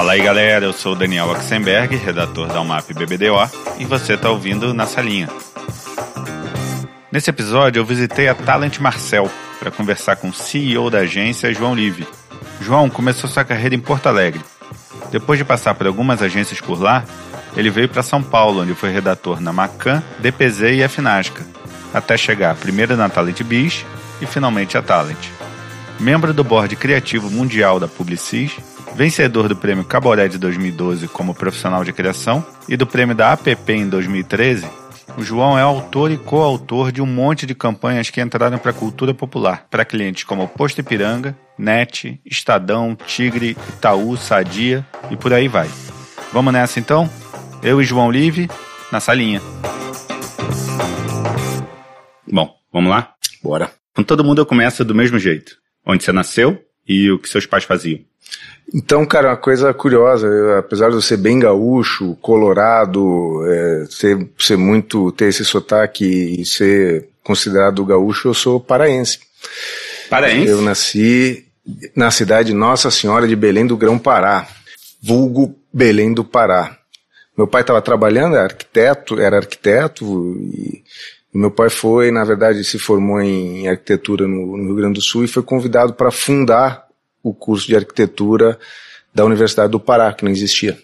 Fala aí galera, eu sou o Daniel Oxenberg, redator da UMAP BBDO, e você está ouvindo Na Salinha. Nesse episódio eu visitei a Talent Marcel para conversar com o CEO da agência, João Live. João começou sua carreira em Porto Alegre. Depois de passar por algumas agências por lá, ele veio para São Paulo, onde foi redator na Macan, DPZ e Finasca, até chegar primeiro na Talent Biz e finalmente a Talent. Membro do board criativo mundial da Publicis, vencedor do prêmio Caboré de 2012 como profissional de criação e do prêmio da APP em 2013, o João é autor e coautor de um monte de campanhas que entraram para a cultura popular, para clientes como Posto Ipiranga, NET, Estadão, Tigre, Itaú, Sadia e por aí vai. Vamos nessa então? Eu e João Live, na salinha. Bom, vamos lá? Bora. Com todo mundo eu começo do mesmo jeito. Onde você nasceu e o que seus pais faziam. Então, cara, uma coisa curiosa, eu, apesar de eu ser bem gaúcho, colorado, é, ser, ser muito, ter esse sotaque e ser considerado gaúcho, eu sou paraense. Paraense? Eu nasci na cidade Nossa Senhora de Belém do Grão-Pará, vulgo Belém do Pará. Meu pai estava trabalhando, era arquiteto, era arquiteto e, meu pai foi, na verdade, se formou em arquitetura no, no Rio Grande do Sul e foi convidado para fundar o curso de arquitetura da Universidade do Pará, que não existia.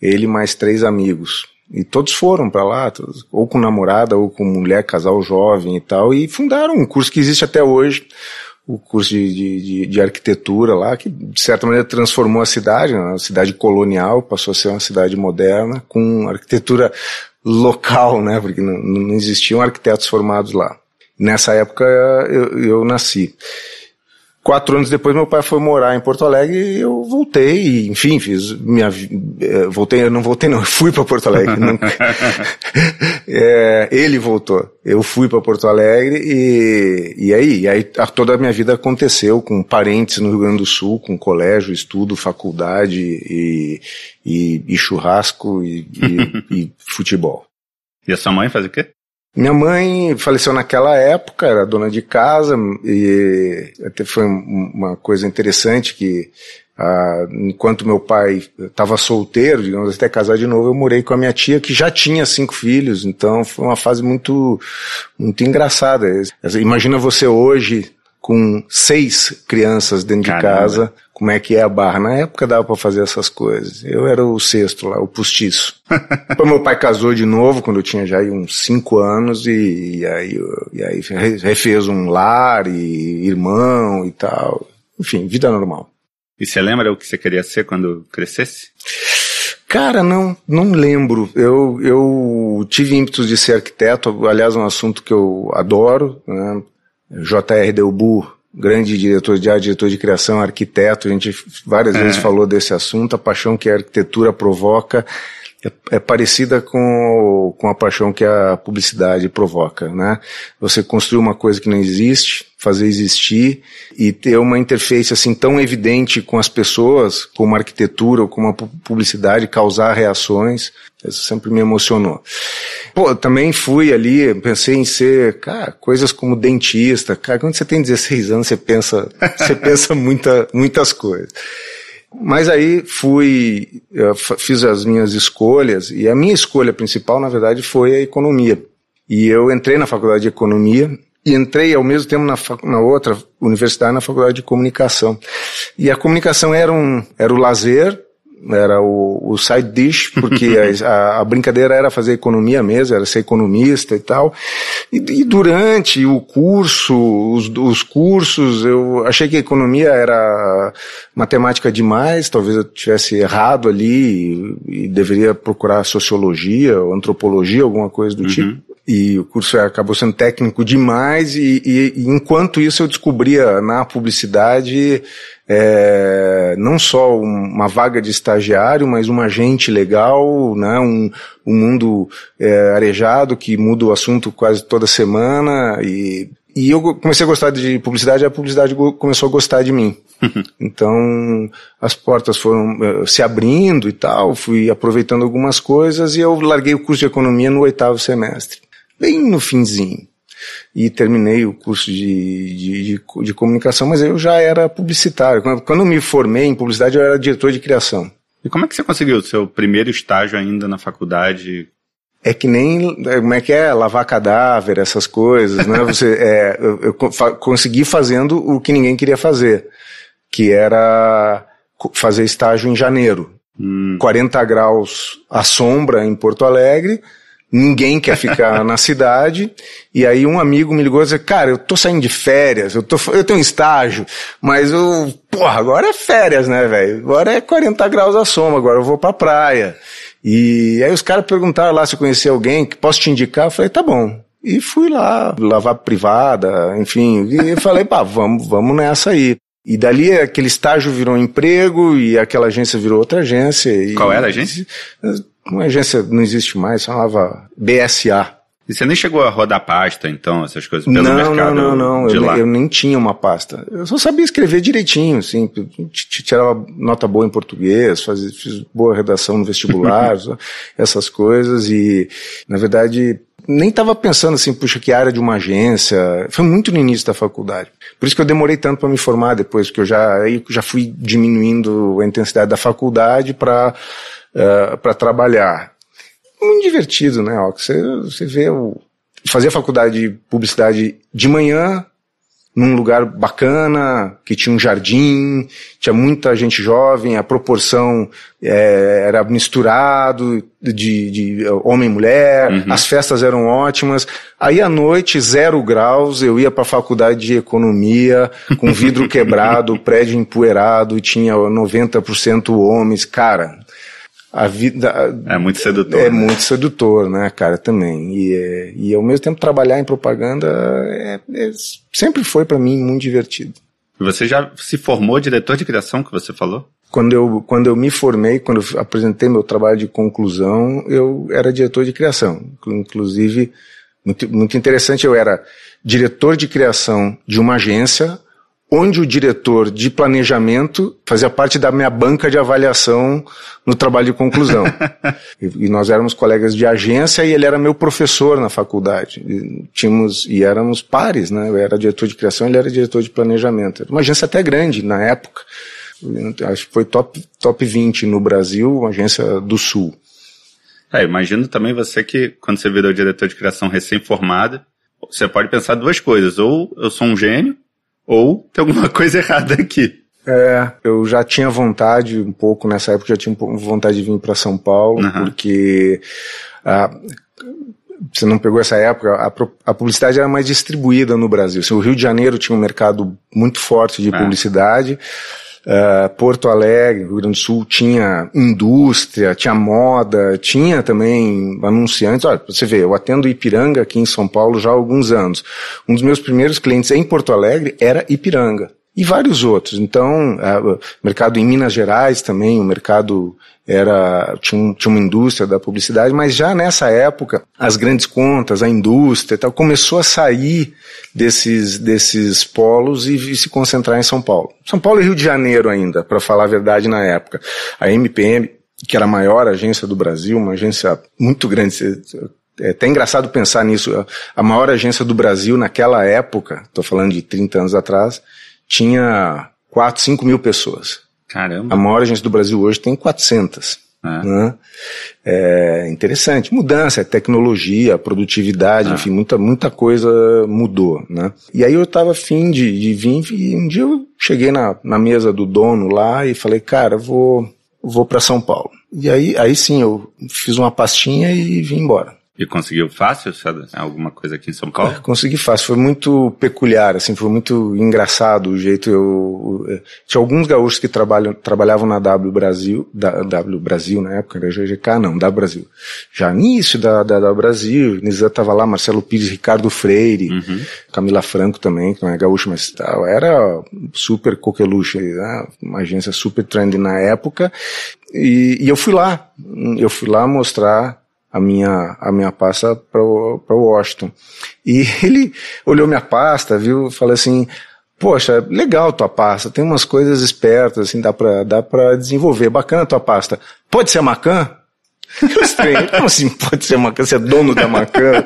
Ele mais três amigos. E todos foram para lá, ou com namorada, ou com mulher, casal jovem e tal, e fundaram um curso que existe até hoje, o curso de, de, de, arquitetura lá, que de certa maneira transformou a cidade, né, uma cidade colonial, passou a ser uma cidade moderna, com arquitetura local, né, porque não, não existiam arquitetos formados lá. Nessa época eu, eu nasci. Quatro anos depois meu pai foi morar em Porto Alegre e eu voltei, e, enfim, fiz minha eh, voltei, eu não voltei não, eu fui para Porto Alegre. é, ele voltou, eu fui para Porto Alegre e, e aí, e aí toda a minha vida aconteceu com parentes no Rio Grande do Sul, com colégio, estudo, faculdade e, e, e churrasco e, e futebol. E a sua mãe faz o quê? Minha mãe faleceu naquela época, era dona de casa, e até foi uma coisa interessante que ah, enquanto meu pai estava solteiro, digamos, até casar de novo, eu morei com a minha tia que já tinha cinco filhos, então foi uma fase muito, muito engraçada. Imagina você hoje com seis crianças dentro Caramba. de casa, como é que é a barra. Na época dava para fazer essas coisas. Eu era o sexto lá, o postiço. Depois meu pai casou de novo, quando eu tinha já uns cinco anos, e, e aí, e aí refez um lar, e irmão e tal. Enfim, vida normal. E você lembra o que você queria ser quando crescesse? Cara, não, não lembro. Eu, eu tive ímpetos de ser arquiteto, aliás, é um assunto que eu adoro, né? J.R. Delbu, grande diretor de arte, diretor de criação, arquiteto, a gente várias é. vezes falou desse assunto, a paixão que a arquitetura provoca é, é, parecida com, com a paixão que a publicidade provoca, né? Você construir uma coisa que não existe, fazer existir e ter uma interface assim tão evidente com as pessoas, como a arquitetura ou como a publicidade, causar reações, isso sempre me emocionou. Pô, também fui ali, pensei em ser, cara, coisas como dentista, cara, quando você tem 16 anos, você pensa, você pensa muita, muitas coisas. Mas aí fui, fiz as minhas escolhas, e a minha escolha principal, na verdade, foi a economia. E eu entrei na faculdade de economia, e entrei ao mesmo tempo na, na outra universidade, na faculdade de comunicação. E a comunicação era um, era o lazer, era o, o side dish, porque a, a, brincadeira era fazer economia mesmo, era ser economista e tal. E, e durante o curso, os, os, cursos, eu achei que a economia era matemática demais, talvez eu tivesse errado ali e, e deveria procurar sociologia ou antropologia, alguma coisa do uhum. tipo e o curso acabou sendo técnico demais e, e, e enquanto isso eu descobria na publicidade é, não só uma vaga de estagiário, mas um agente legal, né, um, um mundo é, arejado que muda o assunto quase toda semana. E, e eu comecei a gostar de publicidade e a publicidade começou a gostar de mim. Então as portas foram uh, se abrindo e tal, fui aproveitando algumas coisas e eu larguei o curso de economia no oitavo semestre, bem no finzinho e terminei o curso de, de, de, de comunicação, mas eu já era publicitário. Quando, quando me formei em publicidade, eu era diretor de criação. E como é que você conseguiu o seu primeiro estágio ainda na faculdade? É que nem, é, como é que é, lavar cadáver, essas coisas, né? Você, é, eu, eu consegui fazendo o que ninguém queria fazer, que era fazer estágio em janeiro. Hum. 40 graus à sombra em Porto Alegre, ninguém quer ficar na cidade. E aí um amigo me ligou e disse, cara, eu tô saindo de férias, eu, tô, eu tenho um estágio, mas eu, porra, agora é férias, né, velho? Agora é 40 graus à sombra, agora eu vou pra praia. E aí os caras perguntaram lá se eu conhecia alguém que posso te indicar. Eu falei, tá bom. E fui lá, lavar privada, enfim, e falei, pá, vamos, vamos nessa aí. E dali aquele estágio virou um emprego e aquela agência virou outra agência. Qual era a agência? Uma agência não existe mais, chamava BSA. E você nem chegou a rodar pasta, então, essas coisas pelo não, mercado Não, não, não, eu, eu, nem tinha uma pasta. Eu só sabia escrever direitinho, assim, tirava nota boa em português, fazia, fiz boa redação no vestibular, essas coisas, e, na verdade, nem estava pensando assim, puxa, que área de uma agência. Foi muito no início da faculdade. Por isso que eu demorei tanto para me formar depois, porque eu já, aí já fui diminuindo a intensidade da faculdade para uh, para trabalhar. Muito divertido, né? Ó, você, você vê o. Fazia faculdade de publicidade de manhã, num lugar bacana, que tinha um jardim, tinha muita gente jovem, a proporção é, era misturado de, de homem e mulher, uhum. as festas eram ótimas. Aí à noite, zero graus, eu ia para a faculdade de economia, com vidro quebrado, prédio empoeirado, tinha 90% homens. Cara, a vida. É muito sedutor. É né? muito sedutor, né, cara, também. E, é, e ao mesmo tempo trabalhar em propaganda é, é, sempre foi para mim muito divertido. Você já se formou diretor de criação que você falou? Quando eu, quando eu me formei, quando eu apresentei meu trabalho de conclusão, eu era diretor de criação. Inclusive, muito, muito interessante, eu era diretor de criação de uma agência onde o diretor de planejamento fazia parte da minha banca de avaliação no trabalho de conclusão. e, e, nós éramos colegas de agência e ele era meu professor na faculdade. E tínhamos, e éramos pares, né? Eu era diretor de criação, ele era diretor de planejamento. Era uma agência até grande na época. Acho que foi top, top 20 no Brasil, uma agência do Sul. É, imagino também você que, quando você virou diretor de criação recém-formado, você pode pensar duas coisas. Ou eu sou um gênio, ou tem alguma coisa errada aqui. É, eu já tinha vontade um pouco, nessa época já tinha vontade de vir para São Paulo, uhum. porque ah, você não pegou essa época, a, a, publicidade era mais distribuída no Brasil. Assim, o Rio de Janeiro tinha um mercado muito forte de é. publicidade, Uh, Porto Alegre, Rio Grande do Sul, tinha indústria, tinha moda, tinha também anunciantes. Olha, você vê, eu atendo Ipiranga aqui em São Paulo já há alguns anos. Um dos meus primeiros clientes em Porto Alegre era Ipiranga e vários outros. Então, o mercado em Minas Gerais também, o mercado era tinha, um, tinha, uma indústria da publicidade, mas já nessa época as grandes contas, a indústria, tal, começou a sair desses desses polos e, e, se concentrar em São Paulo. São Paulo e Rio de Janeiro ainda, para falar a verdade na época. A MPM, que era a maior agência do Brasil, uma agência muito grande, é até engraçado pensar nisso. A maior agência do Brasil naquela época, estou falando de 30 anos atrás, tinha 4, 5 mil pessoas. Caramba. A maior agência do Brasil hoje tem 400. É. Né? é interessante. Mudança, é tecnologia, produtividade, é. enfim, muita, muita coisa mudou. Né? E aí eu estava afim de, de vir e um dia eu cheguei na, na mesa do dono lá e falei, cara, vou, vou para São Paulo. E aí, aí sim, eu fiz uma pastinha e vim embora. E conseguiu fácil, sabe? Alguma coisa aqui em São Paulo? consegui fácil. Foi muito peculiar, assim, foi muito engraçado o jeito. Eu, eu tinha alguns gaúchos que trabalham, trabalhavam na W Brasil, da W Brasil na época, era GGK, não, W Brasil. Já início da, da, da Brasil, Nisa tava lá, Marcelo Pires, Ricardo Freire, uhum. Camila Franco também, que não é gaúcho, mas tal. Era super coqueluche, né? uma agência super trendy na época. E, e eu fui lá, eu fui lá mostrar a minha, a minha pasta para o Washington. E ele olhou minha pasta, viu, falou assim, poxa, legal tua pasta, tem umas coisas espertas, assim, dá para dá desenvolver, bacana tua pasta. Pode ser a Macan? Como assim pode ser a Macan? Você é dono da Macan?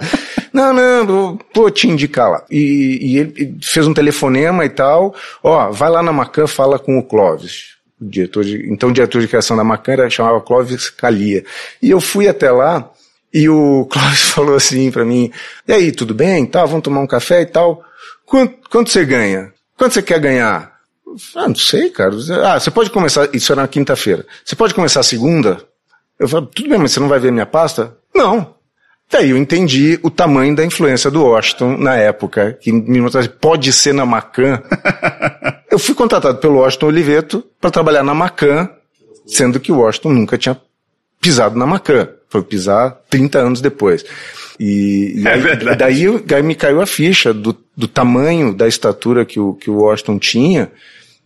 não, não, vou te indicar lá. E, e ele fez um telefonema e tal, ó, vai lá na Macan, fala com o Clóvis. diretor de, então o diretor de criação da Macan era, chamava Clóvis Calia. E eu fui até lá e o Clóvis falou assim para mim, e aí, tudo bem? Tá, vamos tomar um café e tal. Quanto, quanto você ganha? Quanto você quer ganhar? Ah, não sei, cara. Ah, você pode começar, isso era na quinta-feira. Você pode começar segunda? Eu falei, tudo bem, mas você não vai ver minha pasta? Não. Daí eu entendi o tamanho da influência do Washington na época, que me mostrava, pode ser na Macan. eu fui contratado pelo Washington Oliveto para trabalhar na Macan, sendo que o Washington nunca tinha pisado na Macan. Foi pisar 30 anos depois. E, e é aí, daí, daí me caiu a ficha do, do tamanho da estatura que o, que o Washington tinha,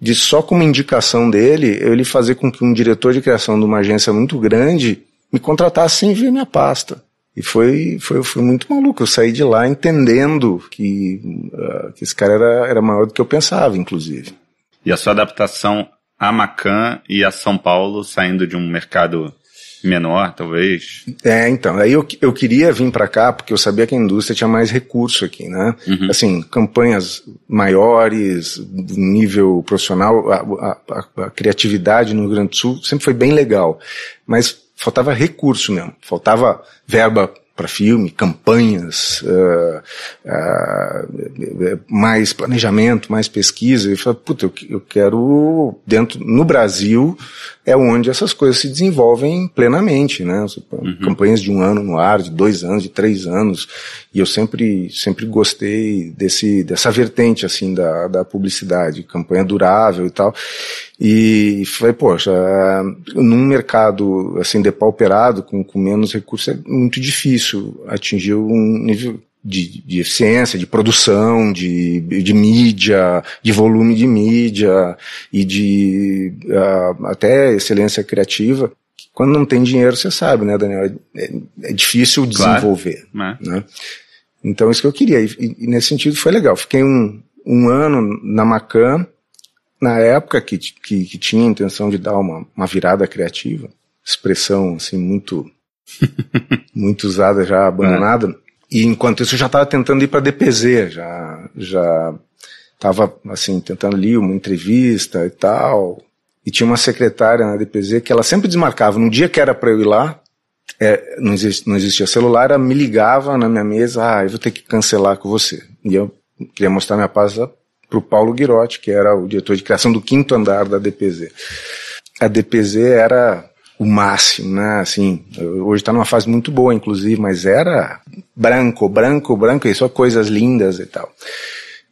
de só como indicação dele, ele fazer com que um diretor de criação de uma agência muito grande me contratasse sem ver minha pasta. E foi, foi, foi muito maluco. Eu saí de lá entendendo que, uh, que esse cara era, era maior do que eu pensava, inclusive. E a sua adaptação a Macan e a São Paulo, saindo de um mercado menor, talvez. É, então. Aí eu, eu queria vir para cá porque eu sabia que a indústria tinha mais recurso aqui, né? Uhum. Assim, campanhas maiores, nível profissional, a, a, a, criatividade no Rio Grande do Sul sempre foi bem legal. Mas faltava recurso mesmo, faltava verba para filme, campanhas, uh, uh, mais planejamento, mais pesquisa. E falei, puta, eu, eu quero dentro no Brasil é onde essas coisas se desenvolvem plenamente, né? Uhum. Campanhas de um ano no ar, de dois anos, de três anos. E eu sempre, sempre gostei desse, dessa vertente, assim, da, da publicidade, campanha durável e tal. E falei, poxa, num mercado, assim, depauperado, com, com menos recursos, é muito difícil atingir um nível de, de eficiência, de produção, de, de mídia, de volume de mídia e de uh, até excelência criativa. Quando não tem dinheiro, você sabe, né, Daniel? É, é difícil desenvolver. Claro. É. Né? Então, isso que eu queria. E, e, nesse sentido foi legal. Fiquei um, um ano na Macan, na época que, que, que tinha a intenção de dar uma, uma virada criativa, expressão assim muito muito usada já abandonada. E enquanto isso eu já estava tentando ir para DPZ, já já estava assim tentando ali uma entrevista e tal. E tinha uma secretária na DPZ que ela sempre desmarcava. No dia que era para eu ir lá, é, não, existia, não existia celular, ela me ligava na minha mesa, ah, eu vou ter que cancelar com você. E eu queria mostrar minha pasta para o Paulo Girotti, que era o diretor de criação do quinto andar da DPZ. A DPZ era o máximo, né? Assim, hoje está numa fase muito boa, inclusive, mas era branco, branco, branco, e só coisas lindas e tal.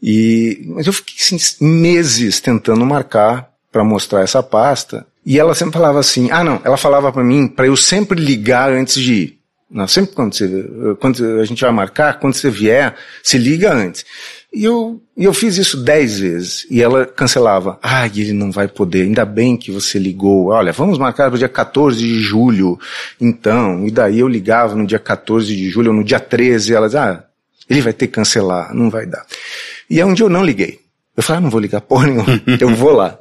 E, mas eu fiquei assim, meses tentando marcar para mostrar essa pasta, e ela sempre falava assim, ah não, ela falava para mim para eu sempre ligar antes de ir. Não, sempre quando, você, quando a gente vai marcar, quando você vier, se liga antes. E eu, eu fiz isso dez vezes. E ela cancelava. Ah, ele não vai poder. Ainda bem que você ligou. Olha, vamos marcar para o dia 14 de julho. Então, e daí eu ligava no dia 14 de julho ou no dia 13. E elas, ah, ele vai ter que cancelar. Não vai dar. E é um dia eu não liguei. Eu falei, ah, não vou ligar porra nenhuma. eu vou lá.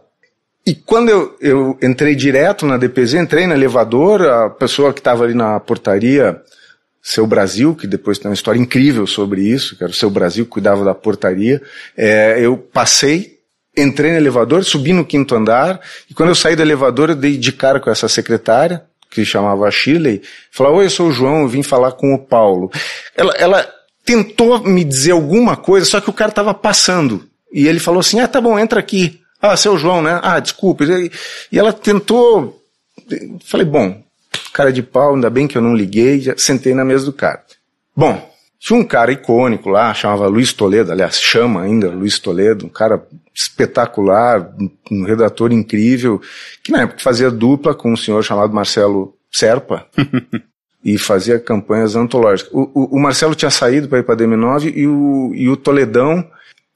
E quando eu, eu entrei direto na DPZ, entrei no elevador, a pessoa que estava ali na portaria seu Brasil, que depois tem uma história incrível sobre isso, que era o Seu Brasil que cuidava da portaria. É, eu passei, entrei no elevador, subi no quinto andar, e quando eu saí do elevador, eu dei de cara com essa secretária, que chamava Shirley, falou, oi, eu sou o João, eu vim falar com o Paulo. Ela, ela tentou me dizer alguma coisa, só que o cara estava passando. E ele falou assim, ah, tá bom, entra aqui. Ah, seu João, né? Ah, desculpa. E ela tentou, falei, bom, cara de pau, ainda bem que eu não liguei, já sentei na mesa do cara. Bom, tinha um cara icônico lá, chamava Luiz Toledo, aliás, chama ainda Luiz Toledo, um cara espetacular, um redator incrível, que na época fazia dupla com um senhor chamado Marcelo Serpa. e fazia campanhas antológicas. O, o, o Marcelo tinha saído para ir para a DM9 e o, e o Toledão,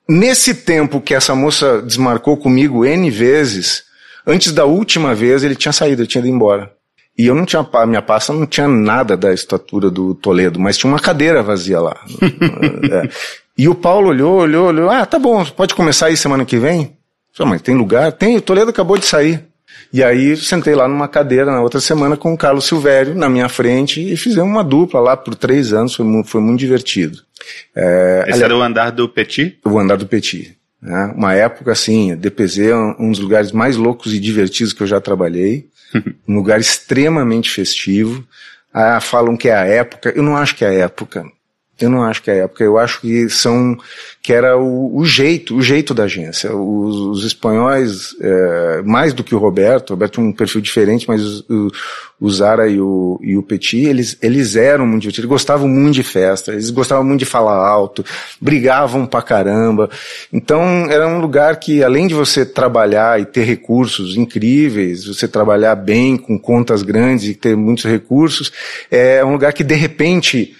nesse tempo que essa moça desmarcou comigo N vezes, antes da última vez ele tinha saído, ele tinha ido embora. E eu não tinha, a minha pasta não tinha nada da estatura do Toledo, mas tinha uma cadeira vazia lá. é. E o Paulo olhou, olhou, olhou, ah, tá bom, pode começar aí semana que vem? Falei, mas tem lugar? Tem, o Toledo acabou de sair. E aí sentei lá numa cadeira na outra semana com o Carlos Silvério na minha frente e fizemos uma dupla lá por três anos, foi, muito, foi muito divertido. É, Esse ali, era o andar do Petit? O andar do Petit. Né? Uma época assim, DPZ é um dos lugares mais loucos e divertidos que eu já trabalhei. um lugar extremamente festivo. Ah, falam que é a época. Eu não acho que é a época. Eu não acho que é a época. Eu acho que são que era o, o jeito, o jeito da agência. Os, os espanhóis, é, mais do que o Roberto, o Roberto tinha um perfil diferente, mas o, o Zara e o, e o Petit, eles, eles eram muito divertidos, eles gostavam muito de festa, eles gostavam muito de falar alto, brigavam pra caramba. Então era um lugar que, além de você trabalhar e ter recursos incríveis, você trabalhar bem, com contas grandes e ter muitos recursos, é um lugar que de repente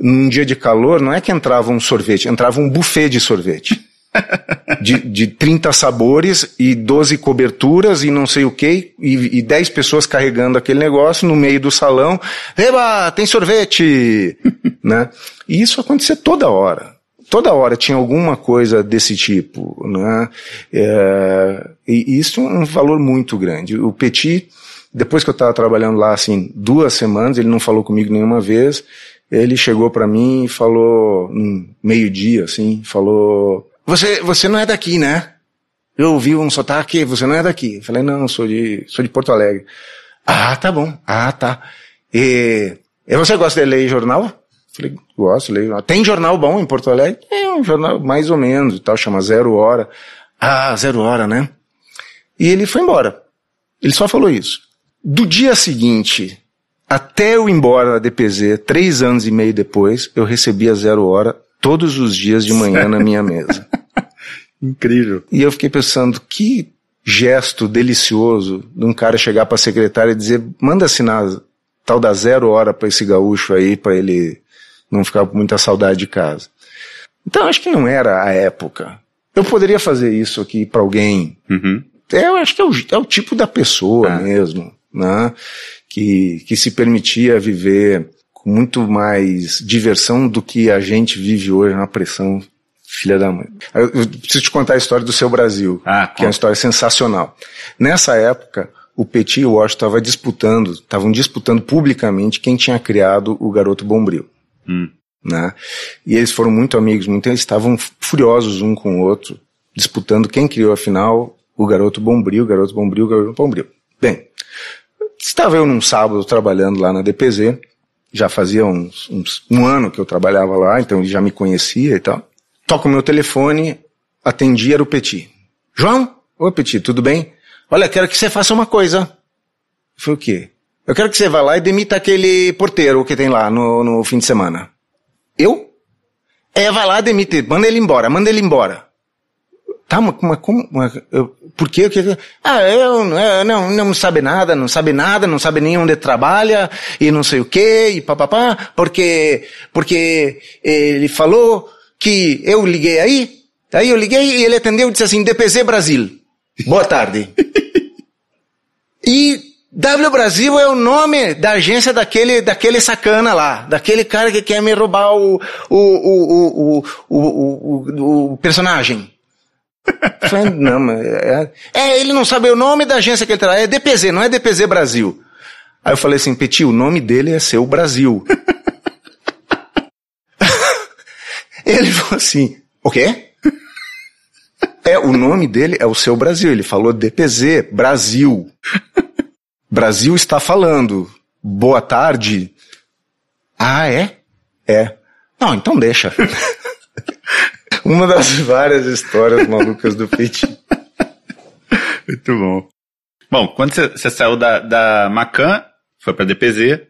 num dia de calor, não é que entrava um sorvete, entrava um buffet de sorvete. de, de 30 sabores e 12 coberturas e não sei o que, e, e 10 pessoas carregando aquele negócio no meio do salão. Eba, tem sorvete! né? E isso acontecia toda hora. Toda hora tinha alguma coisa desse tipo. Né? É, e isso é um valor muito grande. O Petit, depois que eu estava trabalhando lá, assim, duas semanas, ele não falou comigo nenhuma vez, ele chegou para mim e falou, um meio-dia, assim, falou: Você, você não é daqui, né? Eu ouvi um sotaque, você não é daqui. Eu falei, não, sou de, sou de Porto Alegre. Ah, tá bom. Ah, tá. E, e você gosta de ler jornal? Eu falei, gosto, leio jornal. Tem jornal bom em Porto Alegre? É um jornal mais ou menos e tal, chama Zero Hora. Ah, Zero Hora, né? E ele foi embora. Ele só falou isso. Do dia seguinte, até eu ir embora da DPZ, três anos e meio depois, eu recebia zero hora todos os dias de manhã na minha mesa. Incrível. E eu fiquei pensando, que gesto delicioso de um cara chegar para a secretária e dizer, manda assinar tal da zero hora para esse gaúcho aí, para ele não ficar com muita saudade de casa. Então acho que não era a época. Eu poderia fazer isso aqui para alguém. Uhum. É, eu acho que é o, é o tipo da pessoa ah. mesmo, né? que, que se permitia viver com muito mais diversão do que a gente vive hoje na pressão filha da mãe. Eu, preciso te contar a história do seu Brasil, ah, que é uma história sensacional. Nessa época, o Petit e o Washington estavam disputando, estavam disputando publicamente quem tinha criado o Garoto Bombril. Hum. Né? E eles foram muito amigos, muito, eles estavam furiosos um com o outro, disputando quem criou afinal o Garoto Bombril, o Garoto Bombril, o Garoto Bombril. Bem, Estava eu num sábado trabalhando lá na DPZ, já fazia uns, uns, um ano que eu trabalhava lá, então ele já me conhecia e tal. Toca o meu telefone, atendi, era o Petit. João? Oi, Petit, tudo bem? Olha, quero que você faça uma coisa. Foi o quê? Eu quero que você vá lá e demita aquele porteiro que tem lá no, no fim de semana. Eu? É, vai lá, demite, manda ele embora, manda ele embora. Tá, mas, mas como, mas, eu, por quê? Ah, eu, eu não, não sabe nada, não sabe nada, não sabe nem onde trabalha, e não sei o quê, e papapá, porque, porque ele falou que eu liguei aí, aí eu liguei e ele atendeu e disse assim, DPZ Brasil. Boa tarde. e W Brasil é o nome da agência daquele, daquele sacana lá, daquele cara que quer me roubar o, o, o, o, o, o, o personagem. Falei, não, mas é, é, ele não sabe o nome da agência que ele trabalha, é DPZ, não é DPZ Brasil. Aí eu falei assim, Petit, o nome dele é seu Brasil. ele falou assim, o quê? É, o nome dele é o seu Brasil. Ele falou DPZ, Brasil. Brasil está falando. Boa tarde. Ah, é? É. Não, então deixa. Uma das várias histórias malucas do Petit. Muito bom. Bom, quando você saiu da, da Macan, foi pra DPZ,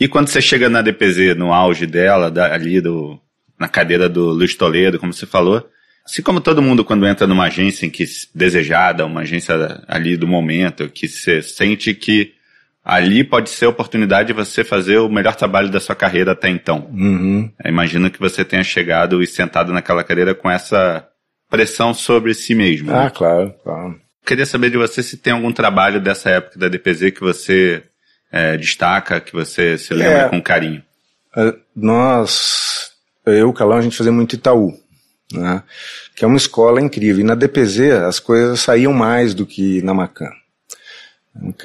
e quando você chega na DPZ, no auge dela, da, ali do, na cadeira do Luiz Toledo, como você falou, assim como todo mundo quando entra numa agência em que desejada, uma agência ali do momento, que você sente que ali pode ser a oportunidade de você fazer o melhor trabalho da sua carreira até então. Uhum. Imagino que você tenha chegado e sentado naquela cadeira com essa pressão sobre si mesmo. Ah, né? claro, claro. Queria saber de você se tem algum trabalho dessa época da DPZ que você é, destaca, que você se lembra é, com carinho. É, nós, eu e o Calão, a gente fazia muito Itaú, né? que é uma escola incrível. E na DPZ as coisas saíam mais do que na Macan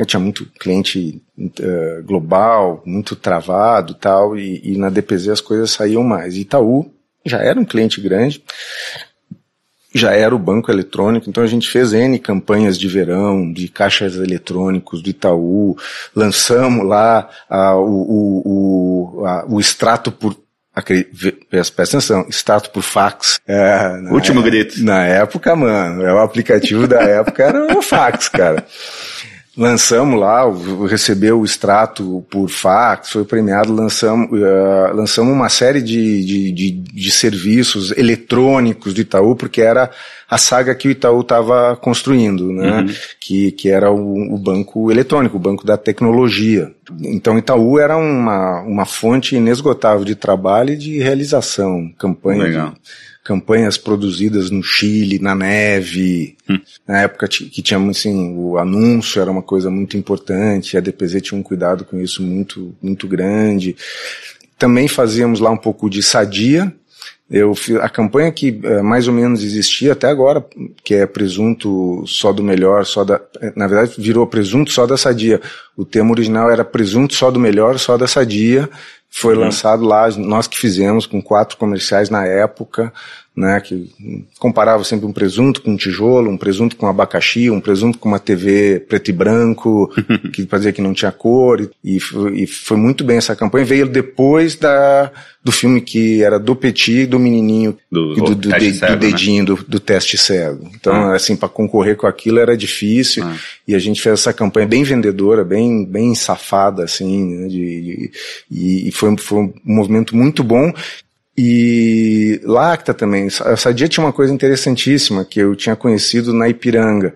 tinha muito cliente uh, global, muito travado tal, e, e na DPZ as coisas saíam mais. Itaú já era um cliente grande, já era o banco eletrônico, então a gente fez N campanhas de verão, de caixas eletrônicos do Itaú, lançamos lá o, o, o, a, o extrato por Presta atenção, extrato por fax. É, Último é, grito. Na época, mano, é o aplicativo da época era o fax, cara. Lançamos lá, recebeu o extrato por fax, foi premiado, lançamos, uh, lançamos uma série de, de, de, de, serviços eletrônicos do Itaú, porque era a saga que o Itaú estava construindo, né? Uhum. Que, que era o, o, banco eletrônico, o banco da tecnologia. Então Itaú era uma, uma fonte inesgotável de trabalho e de realização, campanha Legal. de campanhas produzidas no Chile, na neve. Hum. Na época que tínhamos assim, o anúncio era uma coisa muito importante, a DPZ tinha um cuidado com isso muito, muito grande. Também fazíamos lá um pouco de sadia, eu a campanha que é, mais ou menos existia até agora, que é presunto só do melhor, só da, na verdade virou presunto só da sadia. O tema original era presunto só do melhor, só da sadia. Foi uhum. lançado lá, nós que fizemos com quatro comerciais na época, né, que comparava sempre um presunto com um tijolo, um presunto com abacaxi, um presunto com uma TV preto e branco, que fazia que não tinha cor, e, e, foi muito bem essa campanha. Veio depois da, do filme que era do Petit, do menininho, do, do, do, de, cego, do né? dedinho, né? do, do, teste cego. Então, ah. assim, para concorrer com aquilo era difícil, ah. e a gente fez essa campanha bem vendedora, bem, bem safada, assim, né, de, de, e, foi, foi um movimento muito bom, e Lacta também. A Sadia tinha uma coisa interessantíssima que eu tinha conhecido na Ipiranga.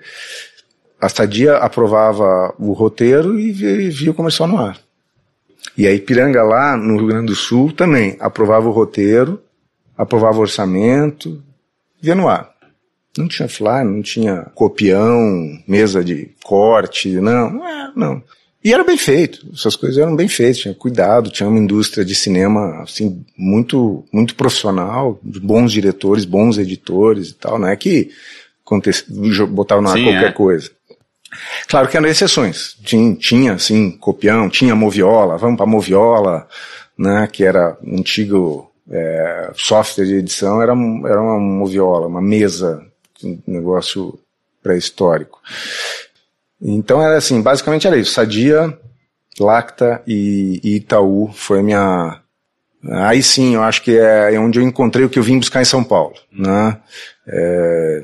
A Sadia aprovava o roteiro e via o comercial no ar. E a Ipiranga lá no Rio Grande do Sul também aprovava o roteiro, aprovava o orçamento, via no ar. Não tinha fly, não tinha copião, mesa de corte, não, não, é, não. E era bem feito, essas coisas eram bem feitas, tinha cuidado, tinha uma indústria de cinema, assim, muito, muito profissional, de bons diretores, bons editores e tal, não é que botava no ar Sim, qualquer é. coisa. Claro que eram exceções, tinha, tinha, assim, copião, tinha moviola, vamos pra moviola, né, que era um antigo é, software de edição, era, era uma moviola, uma mesa, um negócio pré-histórico. Então era assim, basicamente era isso. Sadia, Lacta e, e Itaú foi minha. Aí sim, eu acho que é, é onde eu encontrei o que eu vim buscar em São Paulo, né? É,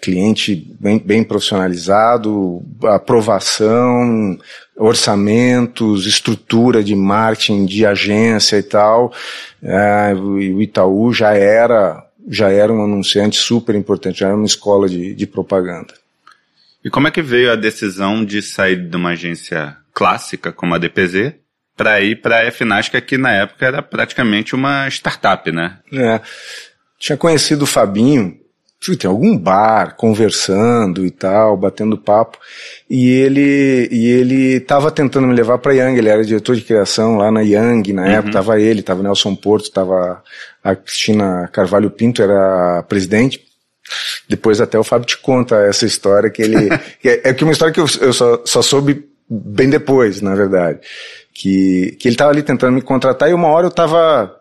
cliente bem, bem profissionalizado, aprovação, orçamentos, estrutura de marketing de agência e tal. É, o Itaú já era já era um anunciante super importante, já era uma escola de, de propaganda. E como é que veio a decisão de sair de uma agência clássica como a DPZ para ir para a FNASC, que na época era praticamente uma startup, né? É. Tinha conhecido o Fabinho, tem algum bar, conversando e tal, batendo papo, e ele e ele estava tentando me levar para Yang, ele era diretor de criação lá na Yang, na uhum. época tava ele, tava Nelson Porto, tava a Cristina Carvalho Pinto era presidente, depois até o Fábio te conta essa história que ele. que é, é que uma história que eu, eu só, só soube bem depois, na verdade. Que, que ele estava ali tentando me contratar e uma hora eu estava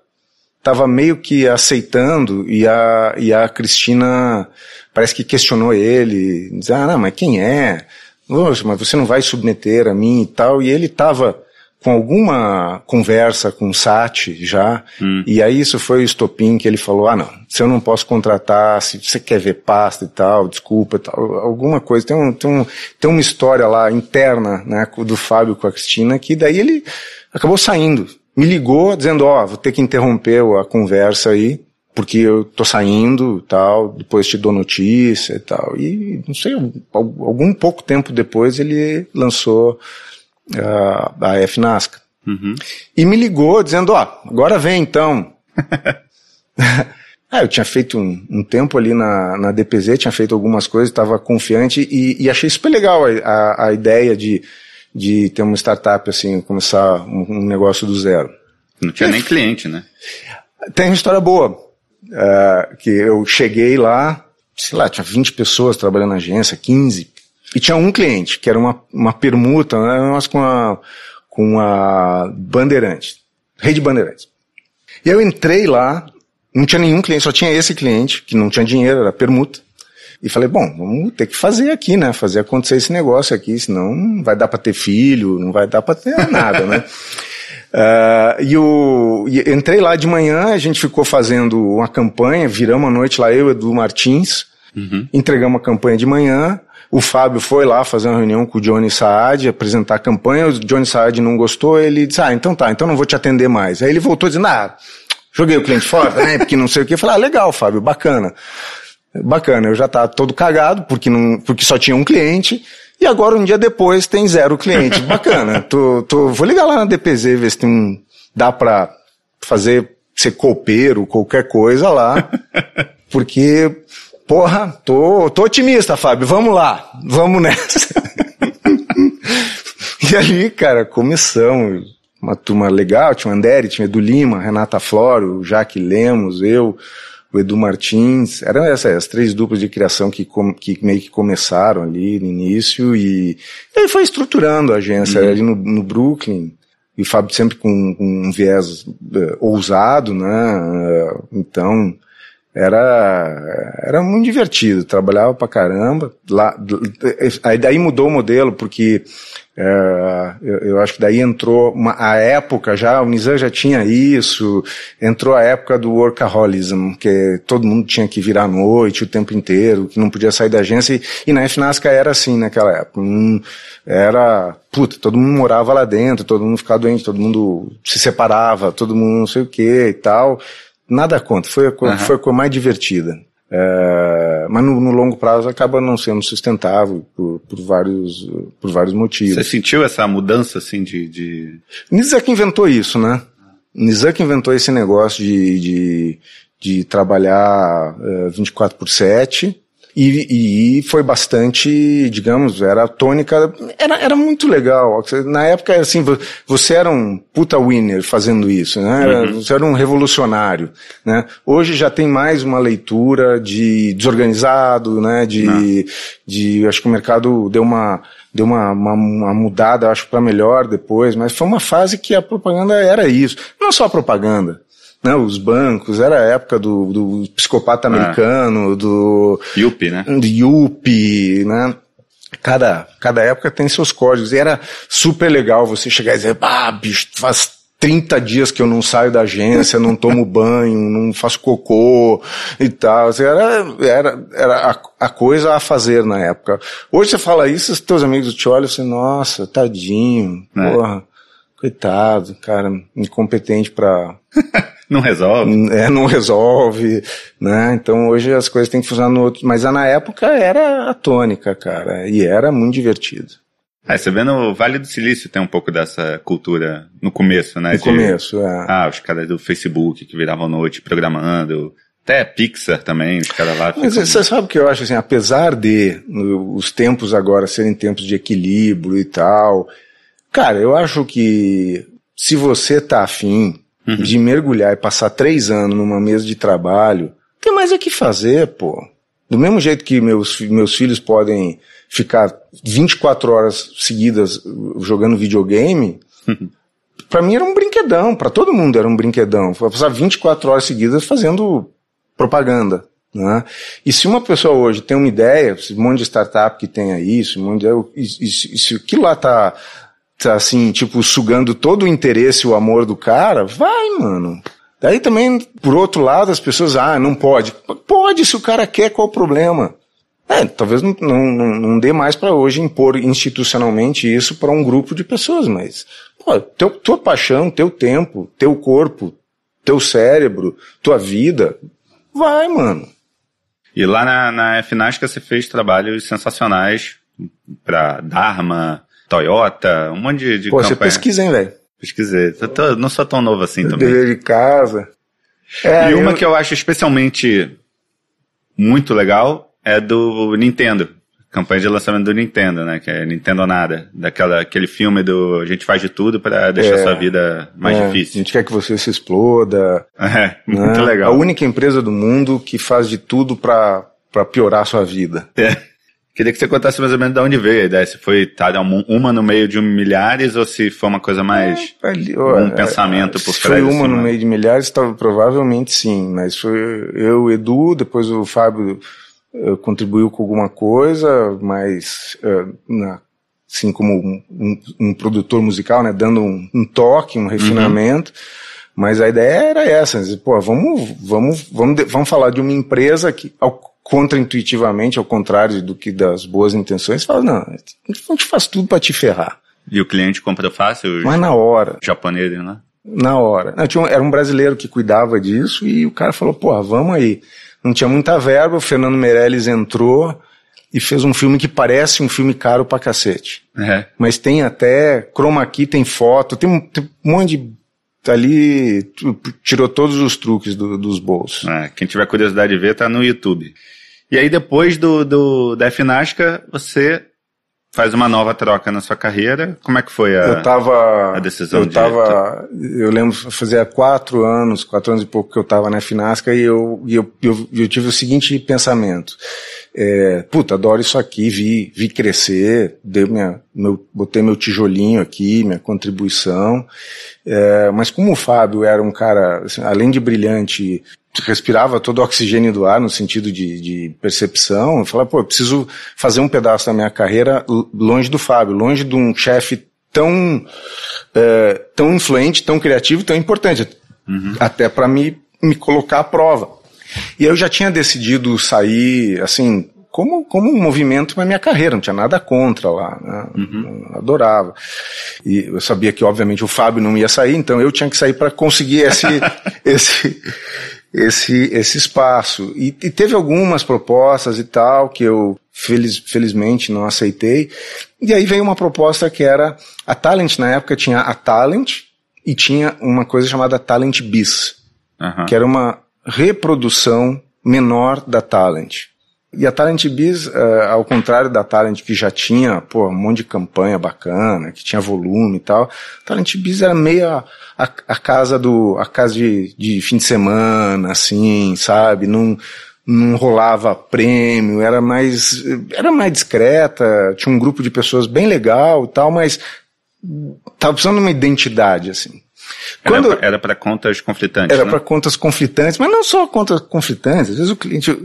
tava meio que aceitando e a, e a Cristina parece que questionou ele, dizia, ah, não, mas quem é? Poxa, mas você não vai submeter a mim e tal, e ele estava com alguma conversa com o Sati já, hum. e aí isso foi o estopim que ele falou, ah não, se eu não posso contratar, se você quer ver pasta e tal, desculpa e tal, alguma coisa, tem, um, tem, um, tem uma história lá interna, né, do Fábio com a Cristina, que daí ele acabou saindo, me ligou dizendo, ó, oh, vou ter que interromper a conversa aí, porque eu tô saindo tal, depois te dou notícia e tal, e não sei, algum pouco tempo depois ele lançou a, a FNASCA. Uhum. E me ligou dizendo, ó, oh, agora vem então. ah, eu tinha feito um, um, tempo ali na, na DPZ, tinha feito algumas coisas, estava confiante e, e, achei super legal a, a, a, ideia de, de ter uma startup assim, começar um, um negócio do zero. Não tinha nem cliente, né? Tem uma história boa, uh, que eu cheguei lá, sei lá, tinha 20 pessoas trabalhando na agência, 15, e tinha um cliente, que era uma, uma permuta, né, nós com a, com a Bandeirantes, Rede Bandeirantes. E eu entrei lá Não tinha nenhum cliente, só tinha esse cliente, que não tinha dinheiro, era permuta. E falei, bom, vamos ter que fazer aqui, né? Fazer acontecer esse negócio aqui, senão não vai dar para ter filho, não vai dar para ter nada, né? Uh, e, o, e entrei lá de manhã, a gente ficou fazendo uma campanha, viramos a noite lá, eu e Edu Martins, uhum. entregamos a campanha de manhã, o Fábio foi lá fazer uma reunião com o Johnny Saad, apresentar a campanha, o Johnny Saad não gostou, ele disse, ah, então tá, então não vou te atender mais. Aí ele voltou dizendo, ah, joguei o cliente fora, né, porque não sei o que. Eu falei, ah, legal, Fábio, bacana. Bacana, eu já tava todo cagado, porque, não, porque só tinha um cliente, e agora, um dia depois, tem zero cliente. Bacana. tô, tô, vou ligar lá na DPZ, ver se tem um, dá pra fazer, ser copeiro, qualquer coisa lá. Porque, porra, tô, tô otimista, Fábio. Vamos lá. Vamos nessa. e ali, cara, começamos. Uma turma legal, tinha o Andere, tinha o Edu Lima, Renata Floro, o Jaque Lemos, eu, o Edu Martins, eram essas as três duplas de criação que, com, que meio que começaram ali no início e, e aí foi estruturando a agência uhum. ali no, no, Brooklyn, e o Fábio sempre com, com um viés uh, ousado, né, uh, então era, era muito divertido, trabalhava pra caramba, lá, aí daí mudou o modelo, porque é, eu, eu, acho que daí entrou uma, a época já, o Nizam já tinha isso, entrou a época do workaholism, que todo mundo tinha que virar à noite o tempo inteiro, que não podia sair da agência, e, e na FNASCA era assim naquela época. Era, puta, todo mundo morava lá dentro, todo mundo ficava doente, todo mundo se separava, todo mundo não sei o que e tal. Nada contra, foi a, uhum. foi a coisa mais divertida. É, mas no, no, longo prazo acaba não sendo sustentável por, por, vários, por vários motivos. Você sentiu essa mudança assim de. de... Nizak inventou isso, né? Nizak inventou esse negócio de, de, de trabalhar uh, 24 por 7 e, e, foi bastante, digamos, era tônica, era, era muito legal. Na época, assim, você era um puta winner fazendo isso, né? Uhum. Você era um revolucionário, né? Hoje já tem mais uma leitura de desorganizado, né? De, de, acho que o mercado deu uma, deu uma, uma, uma mudada, acho, para melhor depois, mas foi uma fase que a propaganda era isso. Não só a propaganda, né, os bancos, era a época do, do psicopata é. americano, do... Yuppie, né? Do Yuppie, né? Cada, cada época tem seus códigos. E era super legal você chegar e dizer, ah, bicho, faz 30 dias que eu não saio da agência, não tomo banho, não faço cocô e tal. Assim, era, era, era a, a, coisa a fazer na época. Hoje você fala isso, os teus amigos te olham assim, nossa, tadinho, é. porra, coitado, cara, incompetente pra Não resolve. É, não resolve, né? Então hoje as coisas têm que funcionar no outro. Mas na época era a tônica, cara, e era muito divertido. É, você vê no Vale do Silício tem um pouco dessa cultura no começo, né? No de, começo, é. Ah, os caras do Facebook que viravam noite programando. Até Pixar também, os caras lá. Mas você sabe o que eu acho assim, apesar de os tempos agora serem tempos de equilíbrio e tal, cara, eu acho que se você tá afim uhum. de mergulhar e passar três anos numa mesa de trabalho, tem mais é que fazer, pô. Do mesmo jeito que meus, meus filhos podem ficar 24 horas seguidas jogando videogame, uhum. para mim era um brinquedão, para todo mundo era um brinquedão. Passar 24 horas seguidas fazendo propaganda. Né? E se uma pessoa hoje tem uma ideia, um monte de startup que tenha isso, um monte de, e, se aquilo lá tá assim, tipo, sugando todo o interesse e o amor do cara, vai, mano. Daí também, por outro lado, as pessoas, ah, não pode. Pode, se o cara quer, qual o problema? É, talvez não, não, não dê mais para hoje impor institucionalmente isso para um grupo de pessoas, mas, pô, teu, tua paixão, teu tempo, teu corpo, teu cérebro, tua vida, vai, mano. E lá na, na FNASCA você fez trabalhos sensacionais para Dharma, Toyota, um monte de, de Pô, campanha. você pesquisa, hein, velho? Pesquisei. Eu tô, não sou tão novo assim também. Dever de casa. É, e uma eu... que eu acho especialmente muito legal é do Nintendo. Campanha de lançamento do Nintendo, né? Que é Nintendo Nada. Daquela, aquele filme do A gente faz de tudo para deixar é, sua vida mais é, difícil. A gente quer que você se exploda. É, né? muito legal. A única empresa do mundo que faz de tudo para piorar a sua vida. É. Queria que você contasse mais ou menos de onde veio a ideia. Se foi tá, uma no meio de um milhares ou se foi uma coisa mais. É, ali, ó, um pensamento por trás. Se foi uma assim, no né? meio de milhares, tava, provavelmente sim. Mas foi eu, Edu, depois o Fábio uh, contribuiu com alguma coisa, mas uh, na, assim como um, um, um, produtor musical, né, dando um, um toque, um refinamento. Uhum. Mas a ideia era essa, dizer, pô, vamos, vamos, vamos, vamos falar de uma empresa que, ao, contraintuitivamente, ao contrário do que das boas intenções, fala, não, a gente faz tudo para te ferrar. E o cliente compra fácil? Mas na hora. Japonês, né? Na hora. Não, tinha era um brasileiro que cuidava disso e o cara falou, porra, vamos aí. Não tinha muita verba, o Fernando Meirelles entrou e fez um filme que parece um filme caro pra cacete. É. Mas tem até chroma key, tem foto, tem um, tem um monte de Tá ali tirou todos os truques do, dos bolsos. É, quem tiver curiosidade de ver, tá no YouTube. E aí, depois do, do, da FNASCA, você faz uma nova troca na sua carreira. Como é que foi a, eu tava, a decisão? Eu de... tava, eu lembro, fazia quatro anos, quatro anos e pouco que eu estava na FNASCA e eu, e eu, eu, eu tive o seguinte pensamento. É, puta, adoro isso aqui, vi, vi crescer, dei minha, meu, botei meu tijolinho aqui, minha contribuição. É, mas como o Fábio era um cara, assim, além de brilhante, respirava todo o oxigênio do ar no sentido de, de percepção, eu falava, pô, eu preciso fazer um pedaço da minha carreira longe do Fábio, longe de um chefe tão, é, tão influente, tão criativo, tão importante, uhum. até para me, me colocar à prova. E eu já tinha decidido sair, assim, como, como um movimento na minha carreira, não tinha nada contra lá, né? uhum. adorava. E eu sabia que, obviamente, o Fábio não ia sair, então eu tinha que sair para conseguir esse, esse, esse, esse espaço. E, e, teve algumas propostas e tal que eu, feliz, felizmente, não aceitei. E aí veio uma proposta que era, a Talent, na época, tinha a Talent e tinha uma coisa chamada Talent Bis, uhum. que era uma reprodução menor da Talent. E a Talent Biz, uh, ao contrário da Talent que já tinha, pô, um monte de campanha bacana, que tinha volume e tal, Talent Biz era meio a, a, a casa do, a casa de, de fim de semana, assim, sabe? Não, não rolava prêmio, era mais, era mais discreta, tinha um grupo de pessoas bem legal e tal, mas tava precisando de uma identidade, assim. Quando, era para contas conflitantes. Era né? para contas conflitantes, mas não só contas conflitantes. Às vezes o cliente,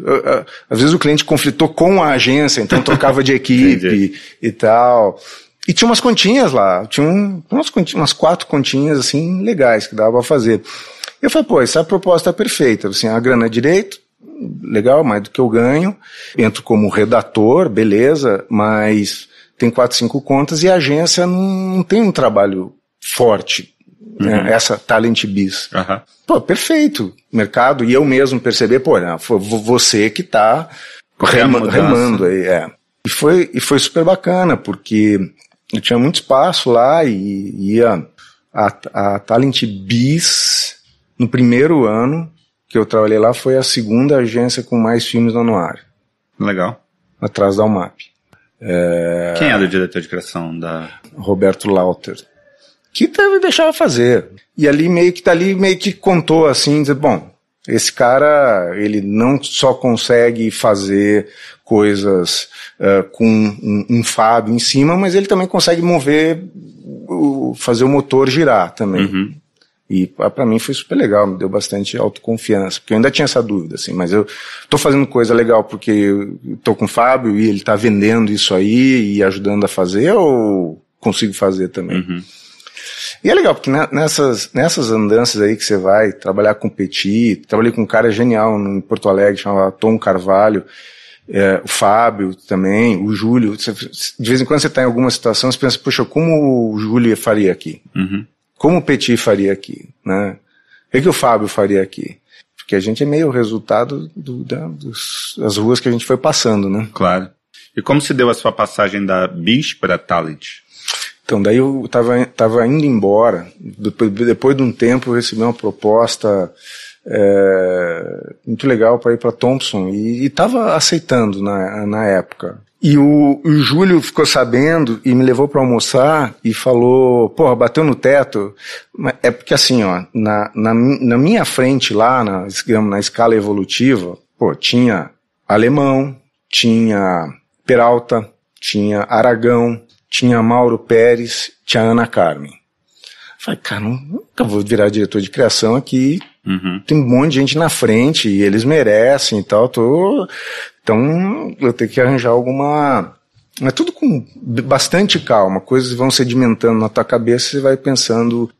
às vezes o cliente conflitou com a agência, então trocava de equipe e tal. E tinha umas continhas lá, tinha um, umas, umas quatro continhas assim legais que dava para fazer. Eu falei, pô, essa é proposta perfeita. Assim, a grana é direito, legal, mais do que eu ganho. Entro como redator, beleza, mas tem quatro, cinco contas e a agência não, não tem um trabalho forte né, uhum. essa Talent Biz. Uhum. Pô, perfeito. Mercado, e eu mesmo perceber, pô, não, foi você que tá rema, remando aí, é. E foi, e foi super bacana, porque eu tinha muito espaço lá e a, a Talent Biz, no primeiro ano que eu trabalhei lá, foi a segunda agência com mais filmes no anuário. Legal. Atrás da UMAP. É... Quem era o diretor de criação da... Roberto Lauter que deixava fazer. E ali meio que dali meio que contou assim, dizer, bom, esse cara ele não só consegue fazer coisas uh, com um, um Fábio em cima, mas ele também consegue mover, o, fazer o motor girar também. Uhum. E para mim foi super legal, me deu bastante autoconfiança, porque eu ainda tinha essa dúvida, assim, mas eu tô fazendo coisa legal porque eu tô com o Fábio e ele tá vendendo isso aí e ajudando a fazer, ou consigo fazer também? Uhum. E é legal, porque nessas, nessas andanças aí que você vai trabalhar com Petit, trabalhei com um cara genial em Porto Alegre, chamava Tom Carvalho, é, o Fábio também, o Júlio. Você, de vez em quando você está em alguma situação, você pensa, puxa, como o Júlio faria aqui? Uhum. Como o Petit faria aqui? Né? O que, que o Fábio faria aqui? Porque a gente é meio resultado do, da, dos, das ruas que a gente foi passando, né? Claro. E como se deu a sua passagem da BIS para Talent? Então, daí eu estava tava indo embora. Depois, depois de um tempo, eu recebi uma proposta é, muito legal para ir para Thompson e estava aceitando na, na época. E o, o Júlio ficou sabendo e me levou para almoçar e falou: Porra, bateu no teto. É porque assim, ó, na, na, na minha frente lá, na, digamos, na escala evolutiva, pô, tinha alemão, tinha Peralta, tinha Aragão, tinha Mauro Pérez, tinha Ana Carmen. Falei, cara, nunca vou virar diretor de criação aqui. Uhum. Tem um monte de gente na frente e eles merecem e tal. Tô... Então eu tenho que arranjar alguma. É tudo com bastante calma. Coisas vão sedimentando na tua cabeça e você vai pensando.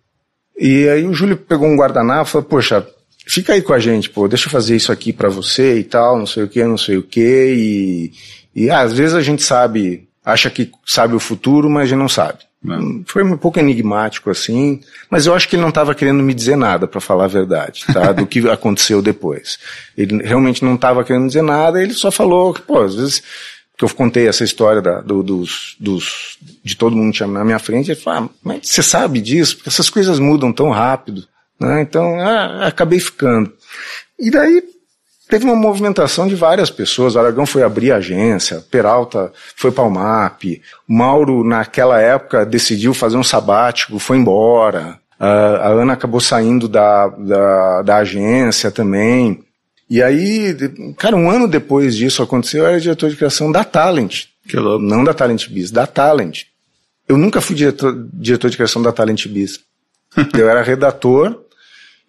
E aí o Júlio pegou um guardanapo e falou: Poxa, fica aí com a gente, pô, deixa eu fazer isso aqui para você e tal, não sei o que, não sei o que. E, e ah, às vezes a gente sabe, acha que sabe o futuro, mas não sabe. Não. Foi um pouco enigmático assim, mas eu acho que ele não estava querendo me dizer nada, para falar a verdade, tá? Do que aconteceu depois. Ele realmente não estava querendo dizer nada, ele só falou que, pô, às vezes que eu contei essa história da, do, dos, dos, de todo mundo na minha frente, ele falou, ah, mas você sabe disso? Porque essas coisas mudam tão rápido, né? Então, ah, acabei ficando. E daí teve uma movimentação de várias pessoas. O Aragão foi abrir a agência, Peralta foi para o MAP, Mauro, naquela época, decidiu fazer um sabático, foi embora. A Ana acabou saindo da, da, da, agência também. E aí, cara, um ano depois disso aconteceu, eu era diretor de criação da Talent. Que louco. Não da Talent Biz, da Talent. Eu nunca fui diretor, diretor de criação da Talent Biz. eu era redator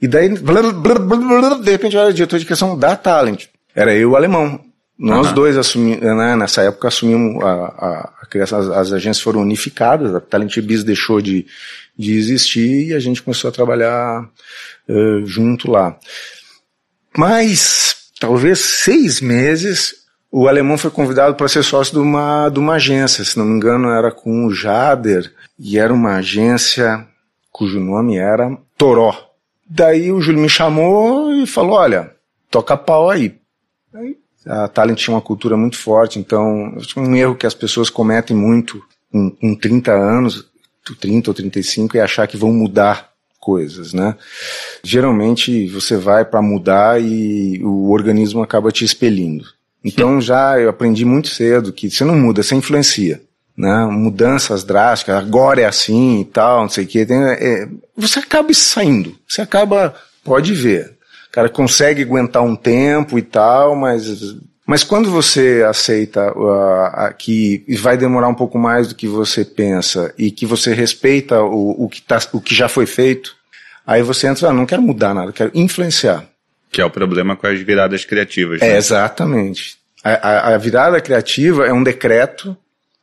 e daí, de repente, eu era diretor de criação da Talent. Era eu o alemão. Nós uhum. dois assumimos, né, nessa época assumimos a, a, a criação, as, as, agências foram unificadas, a Talent Biz deixou de, de existir e a gente começou a trabalhar uh, junto lá. Mas, talvez seis meses, o alemão foi convidado para ser sócio de uma, de uma agência, se não me engano era com o Jader, e era uma agência cujo nome era Toró. Daí o Júlio me chamou e falou: olha, toca pau aí. aí a Talent tinha uma cultura muito forte, então um erro que as pessoas cometem muito com, com 30 anos, 30 ou 35, é achar que vão mudar coisas, né? Geralmente você vai para mudar e o organismo acaba te expelindo. Então já eu aprendi muito cedo que você não muda, você influencia né, mudanças drásticas, agora é assim e tal, não sei o que, tem, é, você acaba saindo, você acaba, pode ver, o cara consegue aguentar um tempo e tal, mas, mas quando você aceita uh, que vai demorar um pouco mais do que você pensa e que você respeita o, o, que, tá, o que já foi feito, aí você entra, ah, não quero mudar nada, quero influenciar. Que é o problema com as viradas criativas. Né? É, exatamente. A, a, a virada criativa é um decreto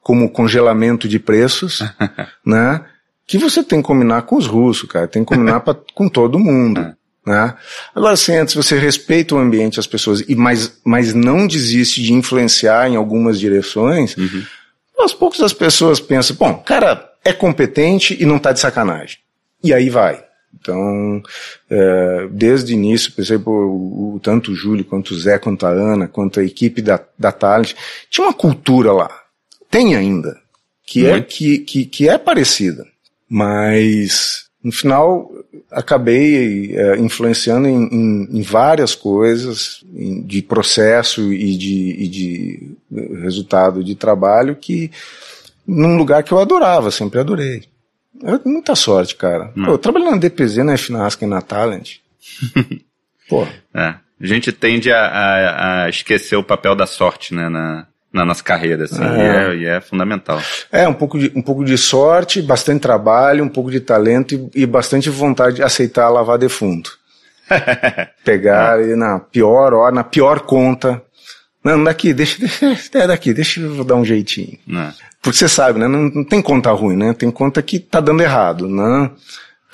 como congelamento de preços, né? Que você tem que combinar com os russos, cara, tem que combinar pra, com todo mundo. É. Né? Agora, se antes você respeita o ambiente, as pessoas, e mas, mas não desiste de influenciar em algumas direções, uhum. aos poucos as pessoas pensam, bom, cara é competente e não está de sacanagem. E aí vai. Então, é, desde o início, por exemplo, o, o, tanto o Júlio, quanto o Zé, quanto a Ana, quanto a equipe da, da Talent, tinha uma cultura lá tem ainda, que, é, que, que, que é parecida. Mas, no final, acabei é, influenciando em, em, em, várias coisas, em, de processo e de, e de resultado de trabalho, que num lugar que eu adorava, sempre adorei. Eu, muita sorte, cara. Hum. Pô, eu trabalhei na DPZ, na FNASC e na Talent. Pô. É. A gente tende a, a, a, esquecer o papel da sorte, né, na, na nossa carreira, assim, é. E, é, e, é, fundamental. É, um pouco, de, um pouco de sorte, bastante trabalho, um pouco de talento e, e bastante vontade de aceitar lavar defunto. Pegar é. na pior hora, na pior conta. Não, daqui, deixa, deixa, é daqui, deixa eu dar um jeitinho. É. Porque você sabe, né, não, não, tem conta ruim, né, tem conta que tá dando errado, né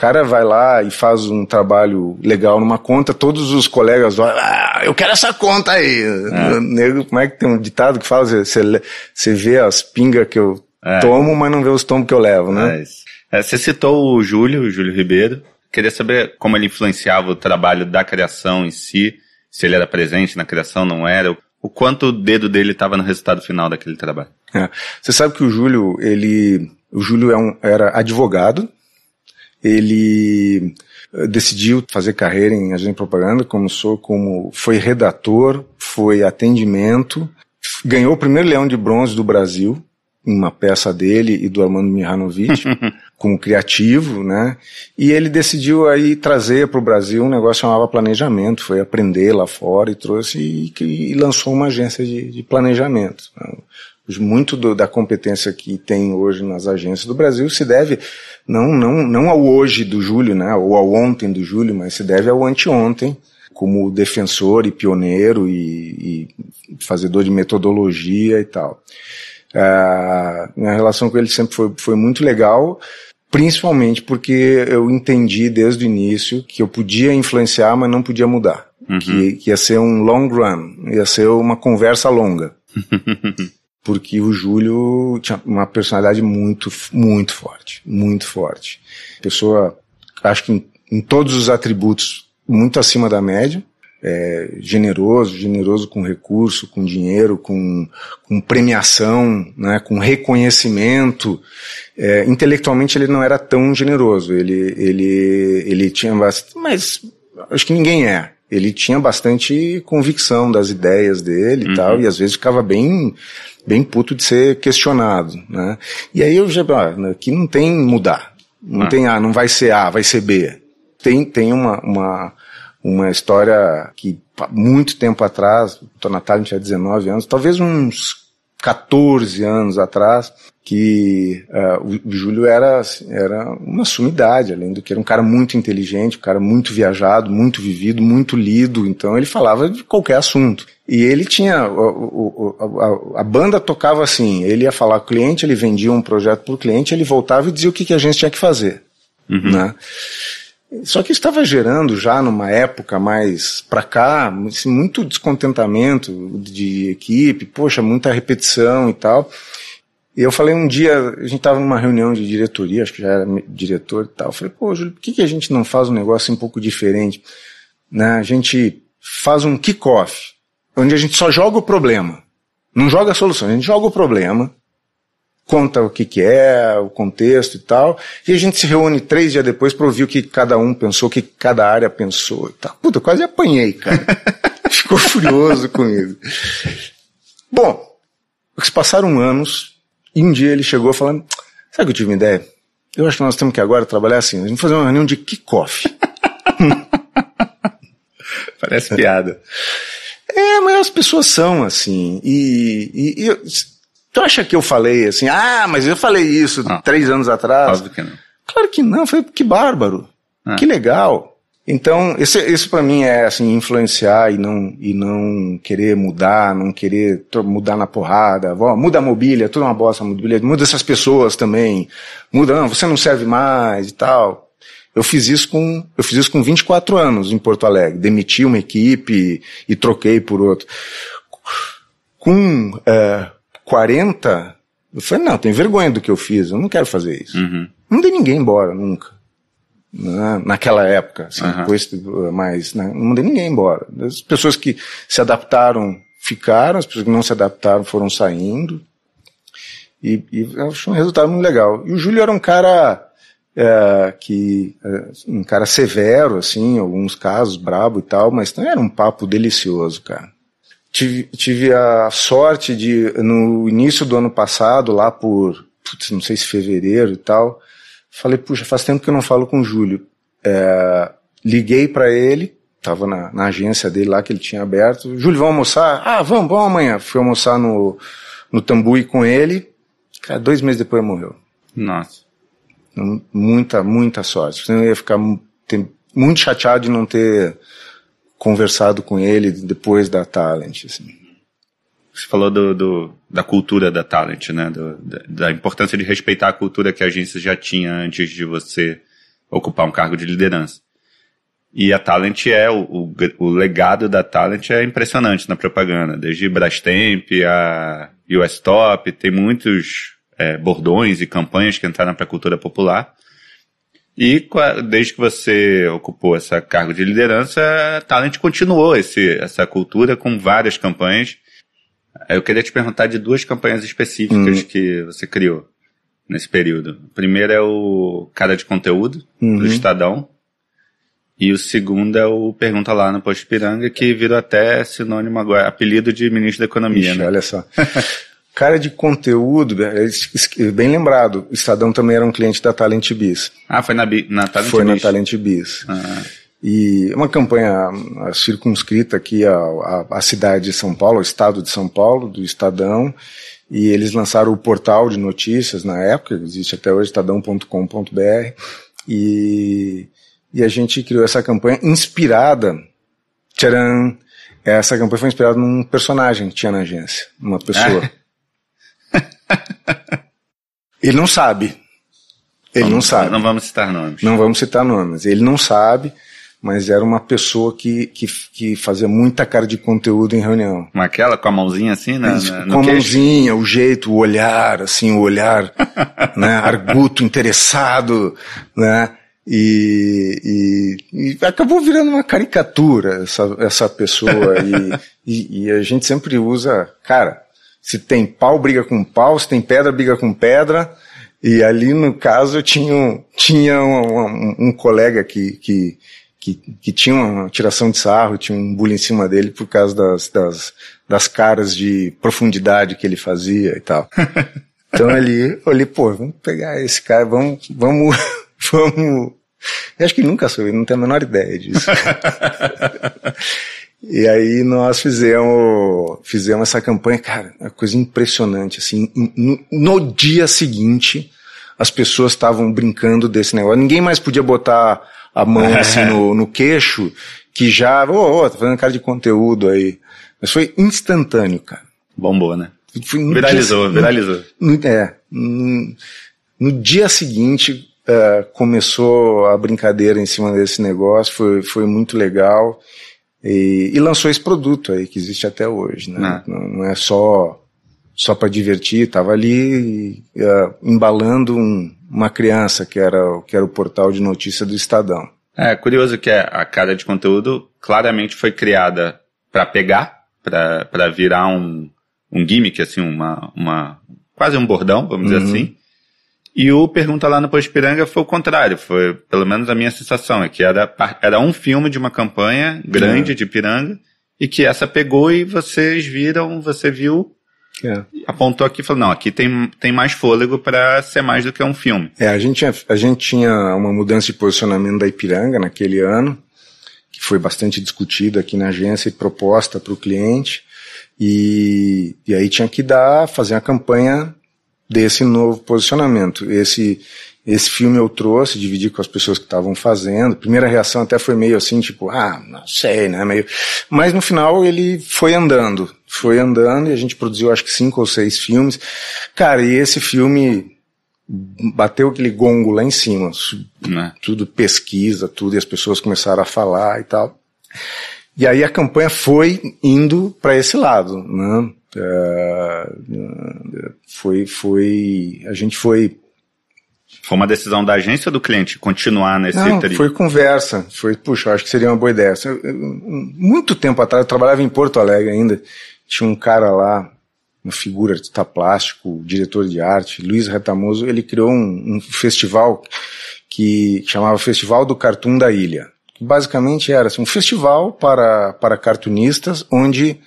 cara vai lá e faz um trabalho legal numa conta, todos os colegas olham, ah, eu quero essa conta aí. É. Nego, como é que tem um ditado que fala, você, você vê as pingas que eu é. tomo, mas não vê os tombos que eu levo, né? É, você citou o Júlio, o Júlio Ribeiro. Queria saber como ele influenciava o trabalho da criação em si, se ele era presente na criação, não era, o quanto o dedo dele estava no resultado final daquele trabalho. É. Você sabe que o Júlio, ele, o Júlio é um, era advogado, ele eh, decidiu fazer carreira em agência de propaganda, começou como foi redator, foi atendimento, ganhou o primeiro Leão de Bronze do Brasil, uma peça dele e do Armando Mihanovic, como criativo, né? E ele decidiu aí trazer para o Brasil um negócio que chamava planejamento, foi aprender lá fora e trouxe e, e lançou uma agência de, de planejamento. Muito do, da competência que tem hoje nas agências do Brasil se deve não, não, não ao hoje do Júlio, né, ou ao ontem do Júlio, mas se deve ao anteontem, como defensor e pioneiro e, e fazedor de metodologia e tal. Uh, minha relação com ele sempre foi, foi muito legal, principalmente porque eu entendi desde o início que eu podia influenciar, mas não podia mudar. Uhum. Que, que ia ser um long run, ia ser uma conversa longa. porque o Júlio tinha uma personalidade muito, muito forte, muito forte. Pessoa, acho que em, em todos os atributos, muito acima da média, é, generoso, generoso com recurso, com dinheiro, com, com premiação, né, com reconhecimento. É, intelectualmente ele não era tão generoso, ele, ele, ele tinha bastante, mas acho que ninguém é. Ele tinha bastante convicção das ideias dele uhum. e tal, e às vezes ficava bem bem puto de ser questionado, né? E aí eu já, ah, aqui não tem mudar, não ah. tem A, não vai ser A, vai ser B. Tem, tem uma, uma, uma história que muito tempo atrás, o Natal tinha 19 anos, talvez uns 14 anos atrás, que uh, o, o Júlio era, era uma sumidade, além do que era um cara muito inteligente, um cara muito viajado, muito vivido, muito lido, então ele falava de qualquer assunto. E ele tinha, o, o, a, a, banda tocava assim, ele ia falar com o cliente, ele vendia um projeto para o cliente, ele voltava e dizia o que, que a gente tinha que fazer. Uhum. Né? Só que estava gerando já numa época mais para cá, assim, muito descontentamento de equipe, poxa, muita repetição e tal. E eu falei um dia, a gente estava numa reunião de diretoria, acho que já era diretor e tal. Eu falei, pô, Júlio, por que, que a gente não faz um negócio um pouco diferente? Né? A gente faz um kick-off, onde a gente só joga o problema. Não joga a solução, a gente joga o problema, conta o que, que é, o contexto e tal, e a gente se reúne três dias depois para ouvir o que cada um pensou, o que cada área pensou e tal. Puta, eu quase apanhei, cara. Ficou furioso comigo. Bom, se passaram anos, e um dia ele chegou falando, sabe que eu tive uma ideia? Eu acho que nós temos que agora trabalhar assim, gente fazer uma reunião de kickoff. Parece piada. É, mas as pessoas são assim. E, e, e tu acha que eu falei assim, ah, mas eu falei isso ah, três anos atrás? Óbvio que não. Claro que não, foi que bárbaro. Ah. Que legal. Então, esse, esse para mim é assim, influenciar e não, e não querer mudar, não querer mudar na porrada. muda a mobília, tudo é uma bosta, mobília, muda essas pessoas também. Muda, não, você não serve mais e tal. Eu fiz isso com, eu fiz isso com 24 anos em Porto Alegre. Demiti uma equipe e troquei por outro. Com é, 40, eu falei, não, tenho vergonha do que eu fiz, eu não quero fazer isso. Uhum. Não dei ninguém embora, nunca né, naquela época, assim, uhum. depois, mas né, não mandei ninguém embora. As pessoas que se adaptaram ficaram, as pessoas que não se adaptaram foram saindo. E, e eu acho um resultado muito legal. E o Júlio era um cara é, que é, um cara severo, assim, alguns casos, brabo e tal, mas era um papo delicioso, cara. Tive, tive a sorte de, no início do ano passado, lá por, putz, não sei se fevereiro e tal, Falei, puxa, faz tempo que eu não falo com o Júlio. É, liguei para ele, tava na, na, agência dele lá que ele tinha aberto. Júlio, vamos almoçar? Ah, vamos, vamos amanhã. Fui almoçar no, no Tambuí com ele. Cara, dois meses depois morreu. Nossa. Muita, muita sorte. Eu ia ficar muito chateado de não ter conversado com ele depois da Talent, assim. Você falou do, do, da cultura da Talent, né? Do, da, da, importância de respeitar a cultura que a agência já tinha antes de você ocupar um cargo de liderança. E a Talent é, o, o, o legado da Talent é impressionante na propaganda. Desde Brastemp, a US Top, tem muitos é, bordões e campanhas que entraram para a cultura popular. E desde que você ocupou essa cargo de liderança, a Talent continuou esse, essa cultura com várias campanhas eu queria te perguntar de duas campanhas específicas uhum. que você criou nesse período. O primeiro é o Cara de Conteúdo, uhum. do Estadão. E o segundo é o Pergunta Lá no Posto Piranga, que virou até sinônimo agora, apelido de ministro da Economia, Ixi, né? olha só. Cara de conteúdo, é, bem lembrado, o Estadão também era um cliente da Talent Biz. Ah, foi na, na Talent Foi Biz. na Talent Biz. Ah. E uma campanha circunscrita aqui à, à, à, cidade de São Paulo, ao estado de São Paulo, do Estadão, e eles lançaram o portal de notícias na época, existe até hoje, estadão.com.br, e, e a gente criou essa campanha inspirada, tcharam, essa campanha foi inspirada num personagem que tinha na agência, uma pessoa. Ele não sabe. Ele Vamos- não sabe. Não vamos citar nomes. Não vamos citar nomes. Ele não sabe, mas era uma pessoa que, que, que fazia muita cara de conteúdo em reunião. Com aquela, com a mãozinha assim, Isso, na- com a mãozinha, o jeito, o olhar, assim, o olhar, né, arguto, interessado, né, e, e, e acabou virando uma caricatura essa, essa pessoa e, e, e a gente sempre usa, cara, se tem pau, briga com pau, se tem pedra, briga com pedra, e ali no caso eu tinha, um- tinha um, um- um colega que, que, que, que tinha uma tiração de sarro, tinha um bullying em cima dele por causa das, das, das caras de profundidade que ele fazia e tal. Então ali, eu olhei, pô, vamos pegar esse cara, vamos, vamos, vamos. Eu acho que nunca soube, não tenho a menor ideia disso. E aí nós fizemos, fizemos essa campanha, cara, uma coisa impressionante, assim, no, dia seguinte, as pessoas estavam brincando desse negócio, ninguém mais podia botar a mão assim no, no queixo, que já, ô, ô, tá fazendo cara de conteúdo aí. Mas foi instantâneo, cara. Bombou, né? Foi Viralizou, dia- viralizou. no- É, no, no dia seguinte eh, começou a brincadeira em cima desse negócio, foi, foi muito legal e, e lançou esse produto aí que existe até hoje, né? É. Não, não é só só para divertir, tava ali eh, embalando um- uma criança que era o- que era o portal de notícia do Estadão. É curioso que a cara de conteúdo claramente foi criada para pegar, para virar um, um gimmick, assim, uma, uma, quase um bordão, vamos dizer Uhum. assim. E o Pergunta lá no Pospiranga foi o contrário, foi pelo menos a minha sensação, é que era, era um filme de uma campanha grande de piranga, e que essa pegou e vocês viram, você viu, É. apontou aqui e falou, não, aqui tem, tem mais fôlego para ser mais do que um filme. É, a gente, tinha, a gente tinha uma mudança de posicionamento da Ipiranga naquele ano, que foi bastante discutida aqui na agência e proposta para o cliente, e, e aí tinha que dar, fazer a campanha desse novo posicionamento. Esse, esse filme eu trouxe, dividi com as pessoas que estavam fazendo. Primeira reação até foi meio assim, tipo, ah, não sei, né? Meio... Mas no final ele foi andando, foi andando e a gente produziu acho que cinco ou seis filmes. Cara, e esse filme bateu aquele gongo lá em cima, Né? tudo pesquisa, tudo, e as pessoas começaram a falar e tal. E aí a campanha foi indo para esse lado, né? É, foi, foi, a gente foi Foi uma decisão da agência ou do cliente continuar nesse não, foi conversa. Foi, puxa, acho que seria uma boa ideia. Muito tempo atrás, eu trabalhava em Porto Alegre ainda. Tinha um cara lá, uma figura artista plástico, diretor de arte, Luiz Retamoso. Ele criou um, um festival que chamava Festival do Cartoon da Ilha. Que basicamente era assim, um festival para, para cartunistas, onde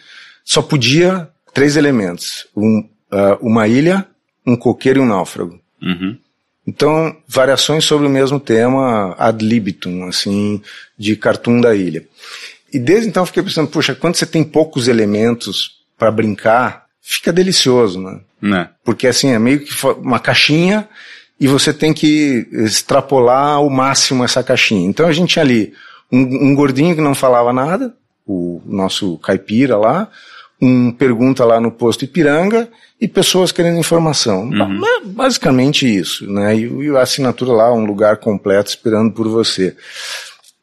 só podia três elementos: um, ah, uma ilha, um coqueiro e um náufrago. Uhum. Então, variações sobre o mesmo tema ad libitum, assim, de cartoon da ilha. E desde então eu fiquei pensando, puxa, quando você tem poucos elementos para brincar, fica delicioso, né? Né? Porque assim, é meio que uma caixinha e você tem que extrapolar ao máximo essa caixinha. Então a gente tinha ali um, um gordinho que não falava nada, o nosso caipira lá, um pergunta lá no posto Ipiranga e pessoas querendo informação. Ba- Basicamente isso, né? E, e a assinatura lá, um lugar completo esperando por você.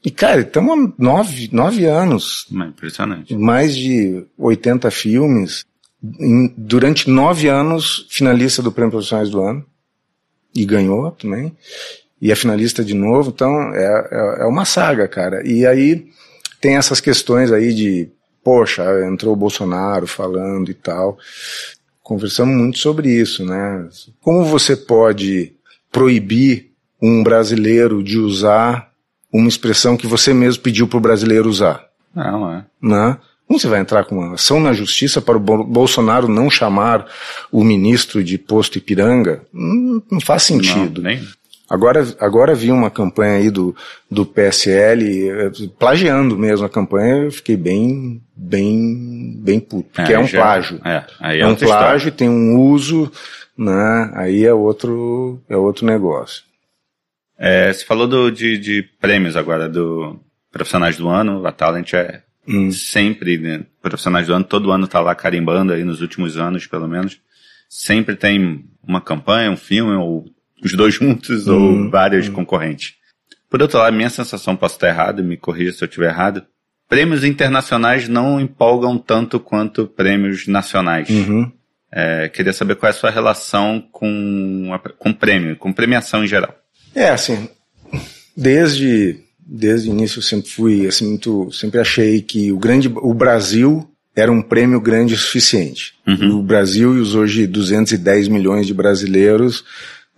E cara, estamos há nove, nove anos, É Impressionante. mais de 80 filmes, em- durante nove anos, finalista do Prêmio Profissionais do Ano, e ganhou também, e é finalista de novo, então é, é, é uma saga, cara. E aí tem essas questões aí de, poxa, entrou o Bolsonaro falando e tal. Conversamos muito sobre isso, né? Como você pode proibir um brasileiro de usar uma expressão que você mesmo pediu para o brasileiro usar? Não, é. né? Como você vai entrar com uma ação na justiça para o Bo- Bolsonaro não chamar o ministro de posto Ipiranga? Não, não faz sentido. Não, nem. Agora, agora vi uma campanha aí do, do PSL, eh, plagiando mesmo a campanha, eu fiquei bem, bem, bem puto. Porque é, é um já, plágio. É, é, é um plágio, história. tem um uso, né? Aí é outro, é outro negócio. É, você falou do, de, de prêmios agora, do Profissionais do Ano, a Talent é hum. sempre, né, Profissionais do Ano, todo ano tá lá carimbando aí nos últimos anos, pelo menos. Sempre tem uma campanha, um filme, ou os dois juntos ou uhum. vários uhum. concorrentes. Por outro lado, minha sensação, posso estar errado, me corrija se eu estiver errado, prêmios internacionais não empolgam tanto quanto prêmios nacionais. Uhum. É, queria saber qual é a sua relação com, com prêmio, com premiação em geral. É, assim, desde, desde o início eu sempre fui, assim, muito, sempre achei que o grande, o Brasil era um prêmio grande o suficiente. Uhum. O Brasil e os hoje 210 milhões de brasileiros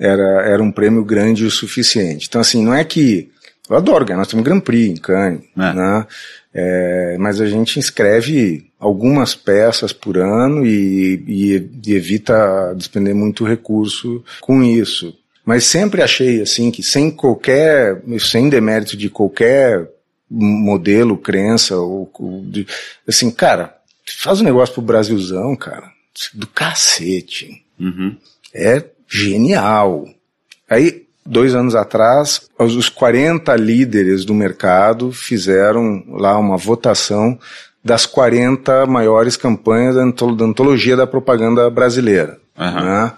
era, era um prêmio grande o suficiente. Então, assim, não é que. Eu adoro ganhar, nós temos Grand Prix em Cannes, é. né? É, mas a gente inscreve algumas peças por ano e, e, e evita despender muito recurso com isso. Mas sempre achei assim que sem qualquer, sem demérito de qualquer modelo, crença, ou, ou de, assim, cara, faz um negócio pro Brasilzão, cara, do cacete. Uhum. É genial. Aí, dois anos atrás, os 40 líderes do mercado fizeram lá uma votação das 40 maiores campanhas da antologia da propaganda brasileira. Uhum. Né?